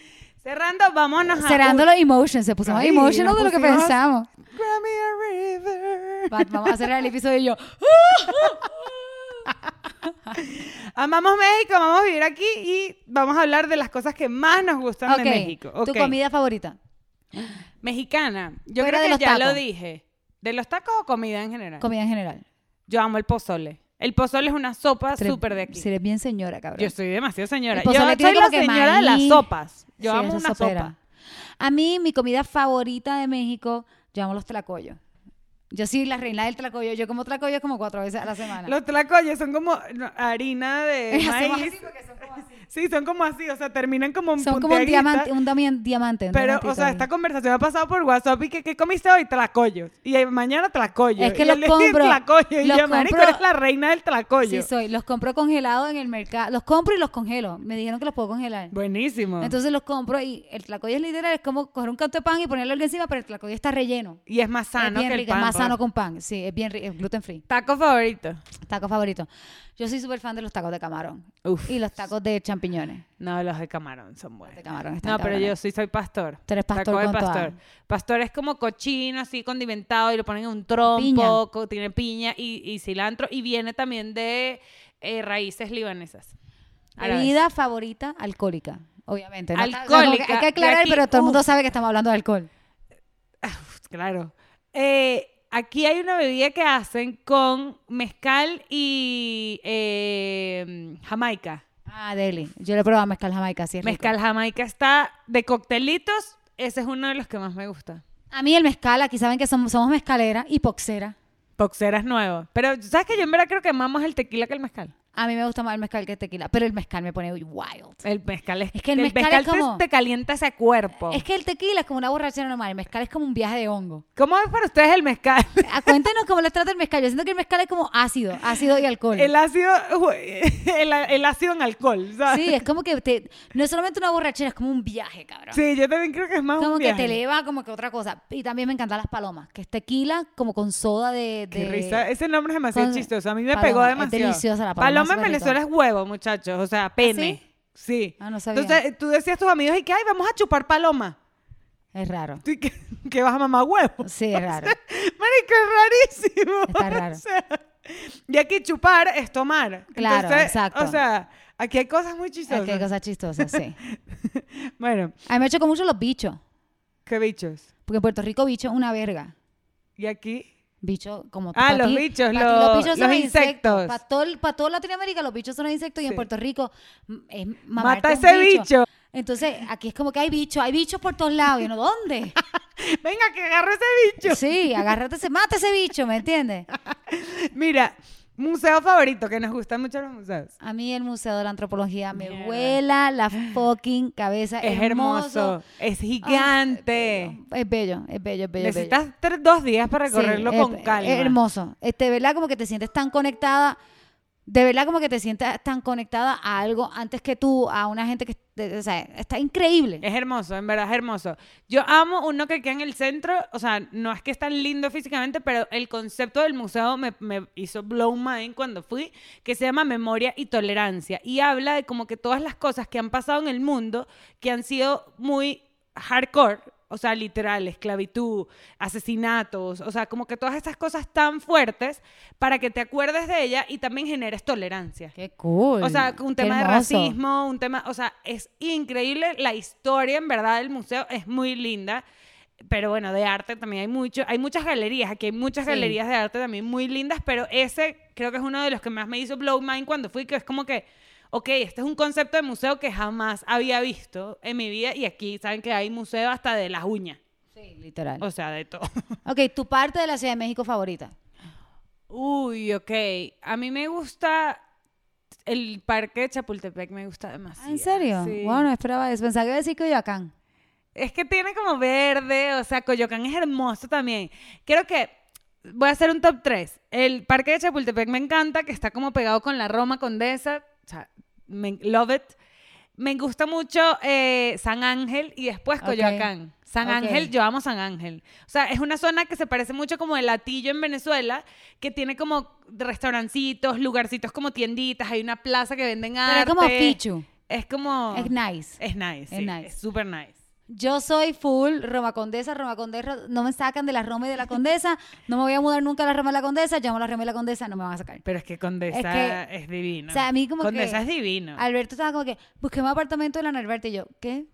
[SPEAKER 1] Cerrando, vámonos a.
[SPEAKER 2] Cerrando los emotions, se puso más emotional de lo que pensamos.
[SPEAKER 1] Grammy a river.
[SPEAKER 2] Va- vamos a cerrar el episodio y yo. *laughs*
[SPEAKER 1] Amamos México, vamos a vivir aquí y vamos a hablar de las cosas que más nos gustan
[SPEAKER 2] Ok,
[SPEAKER 1] de México.
[SPEAKER 2] Tu comida favorita.
[SPEAKER 1] Mexicana. Yo
[SPEAKER 2] Fuera
[SPEAKER 1] creo
[SPEAKER 2] de
[SPEAKER 1] que
[SPEAKER 2] los
[SPEAKER 1] ya lo dije. ¿De los tacos o comida en general?
[SPEAKER 2] Comida en general.
[SPEAKER 1] Yo amo el pozole. El pozole es una sopa
[SPEAKER 2] Tú eres-
[SPEAKER 1] súper de aquí.
[SPEAKER 2] Si eres bien señora, cabrón.
[SPEAKER 1] Yo soy demasiado señora.
[SPEAKER 2] El
[SPEAKER 1] Yo
[SPEAKER 2] pozole
[SPEAKER 1] soy
[SPEAKER 2] tiene
[SPEAKER 1] la
[SPEAKER 2] como que
[SPEAKER 1] señora de las
[SPEAKER 2] maíz.
[SPEAKER 1] sopas. Yo
[SPEAKER 2] Sí,
[SPEAKER 1] amo una
[SPEAKER 2] sopera.
[SPEAKER 1] sopa.
[SPEAKER 2] A mí, mi comida favorita de México, yo amo los tlacoyos. Yo soy la reina del tlacoyo. Yo como tlacoyos como cuatro veces a la semana.
[SPEAKER 1] Los tlacoyos son como harina de *laughs* maíz.
[SPEAKER 2] así porque son. *laughs*
[SPEAKER 1] Sí, son como así, o sea, terminan como en
[SPEAKER 2] Son como un diamante, un diamante. un
[SPEAKER 1] Pero, o sea, esta conversación ha pasado por WhatsApp y que ¿qué comiste hoy? Tlacoyos. Y eh, mañana tlacoyos.
[SPEAKER 2] Es que
[SPEAKER 1] y
[SPEAKER 2] los compro,
[SPEAKER 1] Tlacoyos. Y yo, marico, eres la reina del tlacoyo.
[SPEAKER 2] Sí, soy. Los compro congelados en el mercado. Los compro y los congelo. Me dijeron que los puedo congelar.
[SPEAKER 1] Buenísimo.
[SPEAKER 2] Entonces los compro y el tlacoyo es literal, es como coger un canto de pan y ponerlo algo encima, pero el tlacoyo está relleno.
[SPEAKER 1] y es más
[SPEAKER 2] es
[SPEAKER 1] sano
[SPEAKER 2] bien
[SPEAKER 1] que el
[SPEAKER 2] rico,
[SPEAKER 1] pan.
[SPEAKER 2] es más
[SPEAKER 1] pues.
[SPEAKER 2] sano con pan. Sí, es bien rico, es gluten free.
[SPEAKER 1] Taco favorito.
[SPEAKER 2] Taco favorito. Yo soy súper fan de los tacos de camarón
[SPEAKER 1] Uf.
[SPEAKER 2] y los tacos de champiñones.
[SPEAKER 1] No, los de camarón son buenos.
[SPEAKER 2] De camarón están
[SPEAKER 1] No, pero yo sí soy pastor.
[SPEAKER 2] Tú eres pastor
[SPEAKER 1] Taco de
[SPEAKER 2] con toda.
[SPEAKER 1] pastor. Pastor es como cochino, así condimentado y lo ponen en un trompo,
[SPEAKER 2] Piña.
[SPEAKER 1] co- tiene piña y, y cilantro y viene también de eh, raíces libanesas. Árabes.
[SPEAKER 2] Bebida favorita alcohólica, obviamente. ¿no? O sea, como que
[SPEAKER 1] Alcohólica,
[SPEAKER 2] hay que aclarar,
[SPEAKER 1] aquí,
[SPEAKER 2] pero todo el mundo
[SPEAKER 1] uf.
[SPEAKER 2] sabe que estamos hablando de alcohol.
[SPEAKER 1] Uf, Claro. Eh, aquí hay una bebida que hacen con mezcal y eh, jamaica.
[SPEAKER 2] Ah, deli. Yo le he probado mezcal jamaica, sí es rico.
[SPEAKER 1] Mezcal jamaica está de coctelitos. Ese es uno de los que más me gusta.
[SPEAKER 2] A mí el mezcal, aquí saben que somos, somos mezcalera y poxera.
[SPEAKER 1] Poxera es nuevo. Pero, ¿sabes que Yo en verdad creo que más el tequila que el mezcal.
[SPEAKER 2] A mí me gusta más el mezcal que el tequila, pero el mezcal me pone wild.
[SPEAKER 1] El mezcal es,
[SPEAKER 2] Es que el mezcal es como-
[SPEAKER 1] te, calienta ese cuerpo.
[SPEAKER 2] Es que el tequila es como una borrachera normal, el mezcal es como un viaje de hongo.
[SPEAKER 1] ¿Cómo es para ustedes el mezcal?
[SPEAKER 2] Ah, Cuéntenos cómo les trata el mezcal. Yo siento que el mezcal es como ácido, ácido y alcohol.
[SPEAKER 1] el ácido, *laughs* el, el ácido en alcohol, ¿sabes?
[SPEAKER 2] Sí, es como que te, no es solamente una borrachera, es como un viaje, cabrón.
[SPEAKER 1] Sí, yo también creo que es más
[SPEAKER 2] como
[SPEAKER 1] un
[SPEAKER 2] que
[SPEAKER 1] viaje.
[SPEAKER 2] te eleva como que otra cosa. Y también me encantan las palomas, que es tequila como con soda de...
[SPEAKER 1] Qué risa. Ese nombre es demasiado chistoso. A mí me
[SPEAKER 2] paloma,
[SPEAKER 1] pegó
[SPEAKER 2] es
[SPEAKER 1] demasiado.
[SPEAKER 2] deliciosa la paloma,
[SPEAKER 1] Paloma en Venezuela es huevo, muchachos. O sea, pene. Sí.
[SPEAKER 2] Ah, no sabía.
[SPEAKER 1] Entonces, tú decías a tus amigos y que, ay, vamos a chupar paloma.
[SPEAKER 2] Es raro.
[SPEAKER 1] ¿Tú y que, vas a mamar huevo?
[SPEAKER 2] Sí, es raro. *laughs*
[SPEAKER 1] Marico, es rarísimo.
[SPEAKER 2] Está raro. *laughs*
[SPEAKER 1] O sea, y aquí chupar es tomar.
[SPEAKER 2] Claro,
[SPEAKER 1] Entonces,
[SPEAKER 2] exacto.
[SPEAKER 1] O sea, aquí hay cosas muy chistosas.
[SPEAKER 2] Qué cosas chistosas, sí. *laughs*
[SPEAKER 1] Bueno,
[SPEAKER 2] A mí me chocan mucho los bichos.
[SPEAKER 1] qué bichos.
[SPEAKER 2] Porque en Puerto Rico bicho es una verga.
[SPEAKER 1] Y aquí,
[SPEAKER 2] Bicho como
[SPEAKER 1] Ah, los
[SPEAKER 2] ti-
[SPEAKER 1] bichos,
[SPEAKER 2] ti
[SPEAKER 1] los-
[SPEAKER 2] bichos
[SPEAKER 1] los insectos.
[SPEAKER 2] Para todo, pa' todo Latinoamérica los bichos son los insectos y en Puerto Rico mm, es
[SPEAKER 1] mata
[SPEAKER 2] un
[SPEAKER 1] ese bicho.
[SPEAKER 2] Entonces, aquí es como que hay bichos, hay bichos por todos lados. Y uno, ¿dónde? *laughs*
[SPEAKER 1] Venga, que agarre ese bicho.
[SPEAKER 2] Sí, agárrate ese, mata ese bicho, ¿me entiendes? *laughs*
[SPEAKER 1] Mira, museo favorito, que nos gustan mucho los museos.
[SPEAKER 2] A mí el Museo de la Antropología me
[SPEAKER 1] Mierda.
[SPEAKER 2] vuela la fucking cabeza.
[SPEAKER 1] Es hermoso, es gigante.
[SPEAKER 2] Es bello, es bello, es bello. es bello.
[SPEAKER 1] Necesitas tres- dos días para
[SPEAKER 2] Sí,
[SPEAKER 1] recorrerlo
[SPEAKER 2] es-
[SPEAKER 1] con calma.
[SPEAKER 2] Es hermoso. Este, verdad, como que te sientes tan conectada. De verdad, como que te sientes tan conectada a algo antes que tú, a una gente que. O sea, está increíble.
[SPEAKER 1] Es hermoso, en verdad es hermoso. Yo amo uno que queda en el centro, o sea, no es que es tan lindo físicamente, pero el concepto del museo me, me hizo blow mind cuando fui, que se llama Memoria y Tolerancia. Y habla de como que todas las cosas que han pasado en el mundo que han sido muy hardcore, o sea, literal, esclavitud, asesinatos, o sea, como que todas estas cosas tan fuertes para que te acuerdes de ella y también generes tolerancia.
[SPEAKER 2] Qué cool.
[SPEAKER 1] O sea, un tema de racismo, un tema, o sea, es increíble. La historia, en verdad, del museo es muy linda. Pero bueno, de arte también hay mucho, hay muchas galerías, aquí hay muchas
[SPEAKER 2] Sí.
[SPEAKER 1] galerías de arte también muy lindas, pero ese creo que es uno de los que más me hizo blow mind cuando fui, que es como que, ok, este es un concepto de museo que jamás había visto en mi vida y aquí saben que hay museo hasta de las uñas,
[SPEAKER 2] Sí, literal.
[SPEAKER 1] o sea, de todo. *laughs*
[SPEAKER 2] Ok, tu parte de la Ciudad de México favorita.
[SPEAKER 1] Uy, ok, a mí me gusta el parque de Chapultepec, me gusta demasiado.
[SPEAKER 2] ¿En serio?
[SPEAKER 1] Sí.
[SPEAKER 2] Bueno, no esperaba eso. Pensaba que iba a decir Coyoacán.
[SPEAKER 1] Es que tiene como verde, o sea, Coyoacán es hermoso también. Creo que voy a hacer un top 3. El parque de Chapultepec me encanta, que está como pegado con la Roma Condesa. O sea, me, love it. Me gusta mucho eh, San Ángel y después. Coyoacán. San. Ángel, yo amo San Ángel. O sea, es una zona que se parece mucho como el Latillo en Venezuela, que tiene como restaurancitos, lugarcitos como tienditas, hay una plaza que venden
[SPEAKER 2] Pero
[SPEAKER 1] arte.
[SPEAKER 2] es como Pichu.
[SPEAKER 1] Es como...
[SPEAKER 2] Es nice.
[SPEAKER 1] Es nice,
[SPEAKER 2] Es
[SPEAKER 1] sí,
[SPEAKER 2] nice.
[SPEAKER 1] es súper nice.
[SPEAKER 2] Yo soy full Roma Condesa, Roma Condesa. No me sacan de la Roma y de la Condesa. No me voy a mudar nunca a la Roma y la Condesa. Llamo a la Roma y la Condesa, no me van a sacar.
[SPEAKER 1] Pero es que Condesa
[SPEAKER 2] Es
[SPEAKER 1] es,
[SPEAKER 2] que,
[SPEAKER 1] divino.
[SPEAKER 2] o sea, a mí como
[SPEAKER 1] Condesa
[SPEAKER 2] que-
[SPEAKER 1] es divino.
[SPEAKER 2] Alberto estaba como que, busqué un apartamento en la Norberto. Y yo, ¿qué?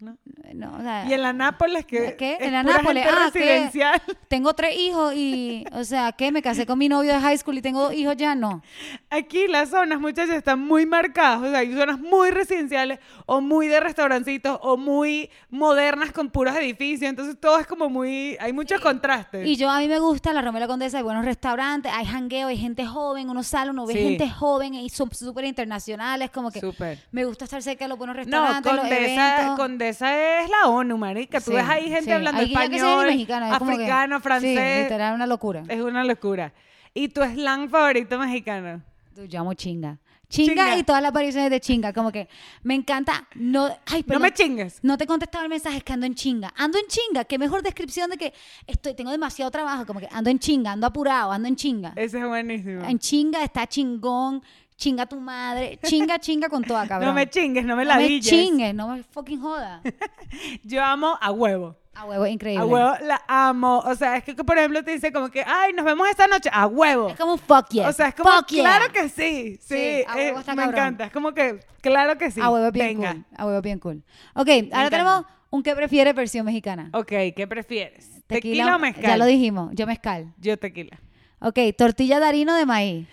[SPEAKER 1] ¿No?
[SPEAKER 2] No, o sea,
[SPEAKER 1] Y en la Nápoles, que
[SPEAKER 2] ¿Qué?
[SPEAKER 1] es
[SPEAKER 2] En la Nápoles, ah, ¿qué?
[SPEAKER 1] residencial.
[SPEAKER 2] tengo tres hijos y, o sea, ¿qué? Me casé con mi novio de high school y tengo dos hijos ya, no.
[SPEAKER 1] Aquí las zonas, muchachos, están muy marcadas. O sea, hay zonas muy residenciales o muy de restaurancitos o muy modernas con puros edificios. Entonces todo es como muy... Hay muchos contrastes.
[SPEAKER 2] Y yo a mí me gusta la Romela Condesa, hay buenos restaurantes, hay jangueo, hay gente joven, uno sale, uno ve
[SPEAKER 1] Sí.
[SPEAKER 2] gente joven y son súper internacionales, como que
[SPEAKER 1] Súper.
[SPEAKER 2] me gusta estar cerca de los buenos
[SPEAKER 1] No,
[SPEAKER 2] restaurantes, los
[SPEAKER 1] Condesa,
[SPEAKER 2] eventos.
[SPEAKER 1] Condesa es la ONU, marica. Tú
[SPEAKER 2] Sí,
[SPEAKER 1] ves ahí gente
[SPEAKER 2] sí.
[SPEAKER 1] hablando
[SPEAKER 2] Hay
[SPEAKER 1] español,
[SPEAKER 2] ni mexicano, es que-
[SPEAKER 1] africano,
[SPEAKER 2] Sí,
[SPEAKER 1] francés.
[SPEAKER 2] literal, una locura.
[SPEAKER 1] es una locura. ¿Y tu slang favorito mexicano?
[SPEAKER 2] Yo llamo chinga. Chinga,
[SPEAKER 1] Chinga.
[SPEAKER 2] y todas las apariciones de chinga, como que me encanta. No, ay,
[SPEAKER 1] No
[SPEAKER 2] perdón,
[SPEAKER 1] me chingues.
[SPEAKER 2] No te he contestado el mensaje, es que ando en chinga. Ando en chinga, qué mejor descripción de que estoy, tengo demasiado trabajo, como que ando en chinga, ando apurado, ando en chinga.
[SPEAKER 1] Ese es buenísimo.
[SPEAKER 2] En chinga está chingón, chinga tu madre, chinga, chinga con toda, cabrón. *laughs*
[SPEAKER 1] No me chingues, no me
[SPEAKER 2] No me
[SPEAKER 1] ladilles.
[SPEAKER 2] chingues, no me fucking joda. *laughs*
[SPEAKER 1] Yo amo a huevo.
[SPEAKER 2] A huevo, increíble.
[SPEAKER 1] A huevo la amo. O sea, es que, por ejemplo, te dice como que, ay, nos vemos esta noche. A huevo.
[SPEAKER 2] Es como un fuck yeah.
[SPEAKER 1] O sea, es como,
[SPEAKER 2] fuck yeah.
[SPEAKER 1] claro que sí. Sí,
[SPEAKER 2] Sí, a huevo está
[SPEAKER 1] me
[SPEAKER 2] cabrón.
[SPEAKER 1] encanta. Es como que, claro que sí.
[SPEAKER 2] A huevo es bien
[SPEAKER 1] Venga.
[SPEAKER 2] cool. A huevo es bien cool. Ok, ahora
[SPEAKER 1] encanta.
[SPEAKER 2] tenemos un que prefieres versión mexicana.
[SPEAKER 1] Ok, ¿qué prefieres? ¿Tequila, o mezcal?
[SPEAKER 2] Ya lo dijimos, yo mezcal.
[SPEAKER 1] Yo tequila.
[SPEAKER 2] Ok, tortilla de harina o de maíz.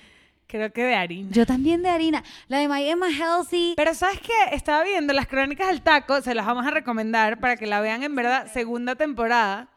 [SPEAKER 1] Creo que de harina.
[SPEAKER 2] Yo también de harina. La de es más healthy.
[SPEAKER 1] Pero ¿sabes qué? Estaba viendo las crónicas del taco, se las vamos a recomendar para que la vean en verdad, segunda temporada,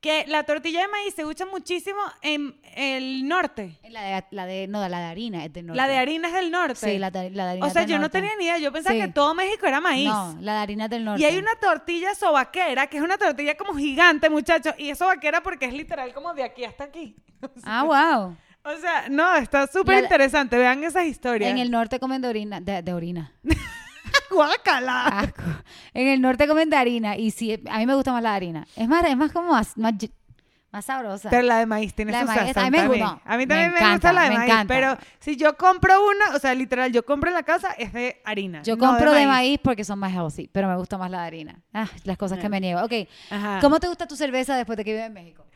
[SPEAKER 1] que la tortilla de maíz se usa muchísimo en el norte.
[SPEAKER 2] La de, la de, no, la de harina es del norte.
[SPEAKER 1] La de harina es del norte.
[SPEAKER 2] Sí, la, de- la de harina
[SPEAKER 1] O
[SPEAKER 2] es
[SPEAKER 1] sea,
[SPEAKER 2] del
[SPEAKER 1] yo no
[SPEAKER 2] norte.
[SPEAKER 1] tenía ni idea, yo pensaba
[SPEAKER 2] Sí.
[SPEAKER 1] que todo México era maíz.
[SPEAKER 2] No, la de harina es del norte.
[SPEAKER 1] Y hay una tortilla sobaquera, que es una tortilla como gigante, muchachos, y es sobaquera porque es literal como de aquí hasta aquí. *laughs*
[SPEAKER 2] Ah, wow.
[SPEAKER 1] O sea, no, está súper interesante, vean esas historias.
[SPEAKER 2] En el norte comen de orina. De, de orina. *laughs*
[SPEAKER 1] Guácala.
[SPEAKER 2] Asco. En el norte comen de harina. Y sí, a mí me gusta más la harina. Es más, es más como más, más, sabrosa.
[SPEAKER 1] Pero la de maíz tiene
[SPEAKER 2] La
[SPEAKER 1] su
[SPEAKER 2] maíz,
[SPEAKER 1] sazón
[SPEAKER 2] a mí
[SPEAKER 1] también. A mí
[SPEAKER 2] Me
[SPEAKER 1] también me,
[SPEAKER 2] encanta,
[SPEAKER 1] gusta la de maíz,
[SPEAKER 2] encanta.
[SPEAKER 1] pero si yo compro una, o sea, literal, yo compro en la casa, es de harina.
[SPEAKER 2] Yo
[SPEAKER 1] no
[SPEAKER 2] compro de maíz. porque son más healthy, pero me gusta más la de harina. Ah, las cosas que me niego. Ok,
[SPEAKER 1] Ajá.
[SPEAKER 2] ¿cómo te gusta tu cerveza después de que vives en México?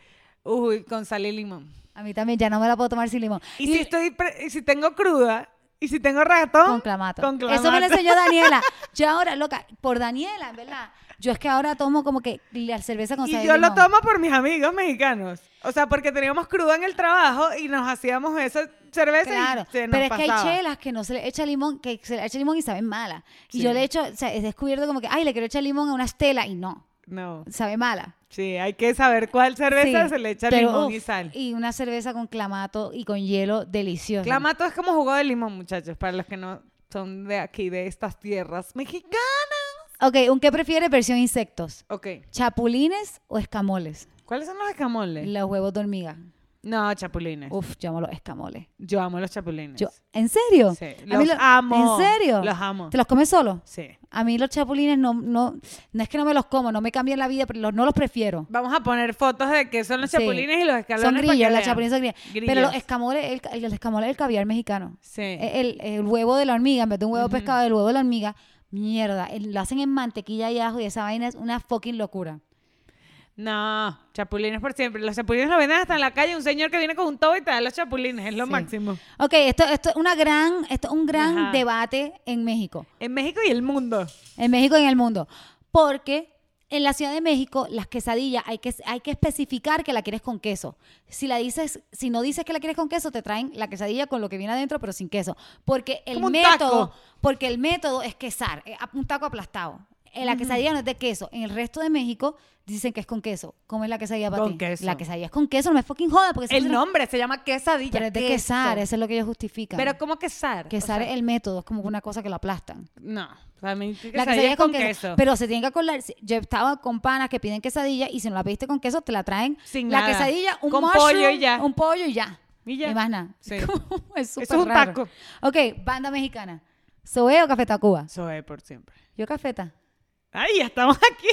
[SPEAKER 1] Uy, con sal y limón.
[SPEAKER 2] A mí también, ya no me la puedo tomar sin limón.
[SPEAKER 1] Y, si estoy, pre- y si tengo cruda, y si tengo ratón,
[SPEAKER 2] Con clamato.
[SPEAKER 1] Con
[SPEAKER 2] Eso me lo
[SPEAKER 1] clamato.
[SPEAKER 2] enseñó *laughs* Daniela. Yo ahora, loca, por Daniela, en verdad. Yo es que ahora tomo como que la cerveza con sal
[SPEAKER 1] Y
[SPEAKER 2] y
[SPEAKER 1] yo lo
[SPEAKER 2] limón.
[SPEAKER 1] tomo por mis amigos mexicanos. O sea, porque teníamos cruda en el trabajo y nos hacíamos esa cerveza
[SPEAKER 2] Claro,
[SPEAKER 1] y se nos
[SPEAKER 2] pero es que
[SPEAKER 1] pasaba.
[SPEAKER 2] hay chelas que no se le echa limón, que se le echa limón y saben mala. Y
[SPEAKER 1] Sí.
[SPEAKER 2] yo le echo, o sea, he descubierto como que, ay, le quiero echar limón a una estela y no,
[SPEAKER 1] No,
[SPEAKER 2] sabe mala.
[SPEAKER 1] Sí, hay que saber cuál cerveza
[SPEAKER 2] Sí,
[SPEAKER 1] se le echa
[SPEAKER 2] pero,
[SPEAKER 1] limón
[SPEAKER 2] uf,
[SPEAKER 1] y sal.
[SPEAKER 2] Y una cerveza con clamato y con hielo delicioso.
[SPEAKER 1] Clamato es como jugo de limón, muchachos, para los que no son de aquí, de estas tierras mexicanas.
[SPEAKER 2] Ok, ¿un qué prefieres versión insectos?
[SPEAKER 1] Ok,
[SPEAKER 2] ¿Chapulines o escamoles?
[SPEAKER 1] ¿cuáles son los escamoles?
[SPEAKER 2] Los huevos de hormiga.
[SPEAKER 1] No, chapulines.
[SPEAKER 2] Uf, yo amo los escamoles.
[SPEAKER 1] Yo amo los chapulines.
[SPEAKER 2] Yo, ¿En serio?
[SPEAKER 1] Sí,
[SPEAKER 2] A mí
[SPEAKER 1] los
[SPEAKER 2] lo-
[SPEAKER 1] amo.
[SPEAKER 2] ¿En serio?
[SPEAKER 1] Los amo.
[SPEAKER 2] ¿Te los comes solo?
[SPEAKER 1] Sí.
[SPEAKER 2] A mí los chapulines no, no, no es que no me los como, no me cambian la vida, pero los- no los prefiero.
[SPEAKER 1] Vamos a poner fotos de qué son los
[SPEAKER 2] Sí.
[SPEAKER 1] chapulines y los escalones.
[SPEAKER 2] Son
[SPEAKER 1] que
[SPEAKER 2] grillos, las
[SPEAKER 1] vean.
[SPEAKER 2] chapulines son grillos. Pero los escamoles, el, el, el escamole es el caviar mexicano.
[SPEAKER 1] Sí.
[SPEAKER 2] El, el huevo de la hormiga, en vez de un huevo pescado, el huevo de la hormiga, mierda, lo hacen en mantequilla y ajo y esa vaina es una fucking locura.
[SPEAKER 1] No, chapulines por siempre. Los chapulines los venden hasta en la calle. Un señor que viene con un tobo y te da los chapulines. Es lo
[SPEAKER 2] Sí.
[SPEAKER 1] máximo.
[SPEAKER 2] Ok, esto, esto es una gran, esto es un gran
[SPEAKER 1] Ajá.
[SPEAKER 2] debate en México.
[SPEAKER 1] En México y el mundo.
[SPEAKER 2] En México y en el mundo. Porque en la Ciudad de México, las quesadillas hay que, hay que especificar que la quieres con queso. Si la dices, si no dices que la quieres con queso, te traen la quesadilla con lo que viene adentro, pero sin queso. Porque el
[SPEAKER 1] Como
[SPEAKER 2] método, porque el método es quesar, eh, un taco aplastado. En la quesadilla no es de queso. En el resto de México dicen que es con queso. ¿Cómo es la quesadilla para
[SPEAKER 1] Con
[SPEAKER 2] ti?
[SPEAKER 1] queso.
[SPEAKER 2] La quesadilla es con queso, no me fucking joda. Porque
[SPEAKER 1] El
[SPEAKER 2] eso-
[SPEAKER 1] nombre se llama quesadilla.
[SPEAKER 2] Pero es de
[SPEAKER 1] queso.
[SPEAKER 2] quesar, eso es lo que ellos justifican.
[SPEAKER 1] Pero ¿cómo quesar?
[SPEAKER 2] quesar
[SPEAKER 1] O sea,
[SPEAKER 2] es el método, es como una cosa que lo aplastan.
[SPEAKER 1] No. Para mí,
[SPEAKER 2] La
[SPEAKER 1] quesadilla es con queso.
[SPEAKER 2] Pero se tienen que acordar. si- Yo estaba con panas que piden quesadilla y si no la pediste con queso, te la traen.
[SPEAKER 1] Sin
[SPEAKER 2] la
[SPEAKER 1] nada.
[SPEAKER 2] quesadilla, un
[SPEAKER 1] Con
[SPEAKER 2] mushroom,
[SPEAKER 1] pollo y ya.
[SPEAKER 2] Un pollo y ya.
[SPEAKER 1] Y ya.
[SPEAKER 2] más nada.
[SPEAKER 1] Sí. *laughs*
[SPEAKER 2] es súper
[SPEAKER 1] Eso es un
[SPEAKER 2] raro.
[SPEAKER 1] taco.
[SPEAKER 2] Ok, banda mexicana. ¿Soe o Café Tacuba?
[SPEAKER 1] Soy por siempre.
[SPEAKER 2] Yo Cafeta.
[SPEAKER 1] Ay, ya estamos *laughs* aquí,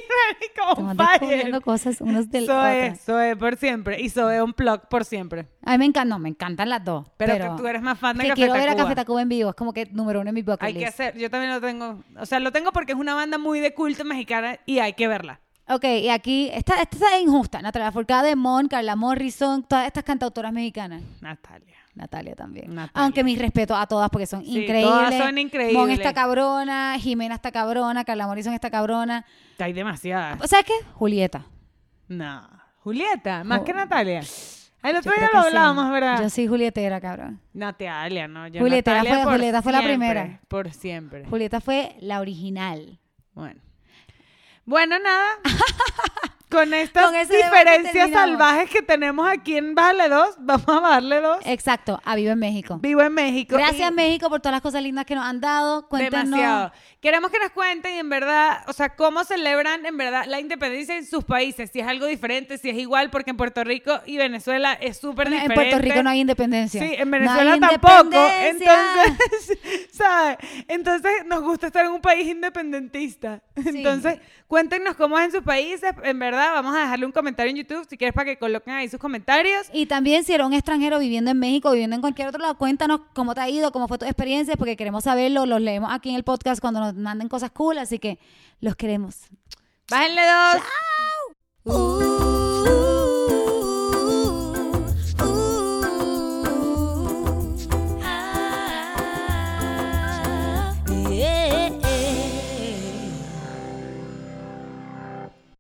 [SPEAKER 1] como
[SPEAKER 2] Estamos cosas unos del
[SPEAKER 1] Soy,
[SPEAKER 2] otro.
[SPEAKER 1] soy por siempre. Y soy un plug por siempre.
[SPEAKER 2] A mí me encantan, no, me encantan las dos.
[SPEAKER 1] Pero,
[SPEAKER 2] Pero,
[SPEAKER 1] tú eres más fan de
[SPEAKER 2] que
[SPEAKER 1] Café
[SPEAKER 2] quiero ver a. Café Tacuba en vivo. Es como que número uno en mi bucket
[SPEAKER 1] Hay que hacer, yo también lo tengo, o sea, lo tengo porque es una banda muy de culto mexicana y hay que verla.
[SPEAKER 2] Ok, y aquí, esta, esta es injusta. Natalia Forcade, Mon, Carla Morrison, todas estas cantautoras mexicanas.
[SPEAKER 1] Natalia.
[SPEAKER 2] Natalia también.
[SPEAKER 1] Natalia.
[SPEAKER 2] Aunque mis respetos a todas porque son
[SPEAKER 1] Sí,
[SPEAKER 2] increíbles.
[SPEAKER 1] todas son increíbles.
[SPEAKER 2] Mon está cabrona, Jimena está cabrona, Carla Morrison está cabrona.
[SPEAKER 1] Hay demasiadas.
[SPEAKER 2] ¿Sabes qué? Julieta.
[SPEAKER 1] No. Julieta, más que Natalia. El otro día lo
[SPEAKER 2] sí.
[SPEAKER 1] hablábamos, ¿verdad?
[SPEAKER 2] Yo soy Julietera, cabrón.
[SPEAKER 1] Natalia, no. Yo
[SPEAKER 2] Julieta
[SPEAKER 1] Natalia
[SPEAKER 2] fue- Julieta fue la primera.
[SPEAKER 1] Por siempre.
[SPEAKER 2] Julieta fue la original.
[SPEAKER 1] Bueno. Bueno, nada. *laughs* Con estas
[SPEAKER 2] Con
[SPEAKER 1] diferencias salvajes que tenemos aquí en Bájale 2, vamos a bajarle 2.
[SPEAKER 2] Exacto, a Vivo en México.
[SPEAKER 1] Vivo en México.
[SPEAKER 2] Gracias
[SPEAKER 1] y-
[SPEAKER 2] México por todas las cosas lindas que nos han dado. Cuéntanos.
[SPEAKER 1] Demasiado. Queremos que nos cuenten, en verdad, o sea, cómo celebran, en verdad, la independencia en sus países. Si es algo diferente, si es igual, porque en Puerto Rico y Venezuela es súper
[SPEAKER 2] En
[SPEAKER 1] diferente.
[SPEAKER 2] Puerto Rico no hay independencia.
[SPEAKER 1] Sí, en
[SPEAKER 2] No
[SPEAKER 1] Venezuela tampoco.
[SPEAKER 2] independencia.
[SPEAKER 1] Entonces, *laughs* ¿sabes? Entonces nos gusta estar en un país independentista. Entonces, cuéntenos cómo es en sus países. En verdad, vamos a dejarle un comentario en YouTube si quieres para que coloquen ahí sus comentarios.
[SPEAKER 2] Y también si eres un extranjero viviendo en México, viviendo en cualquier otro lado, cuéntanos cómo te ha ido, cómo fue tu experiencia, porque queremos saberlo, los leemos aquí en el podcast cuando nos manden cosas cool, así que los queremos.
[SPEAKER 1] Bájenle dos.
[SPEAKER 2] Uh.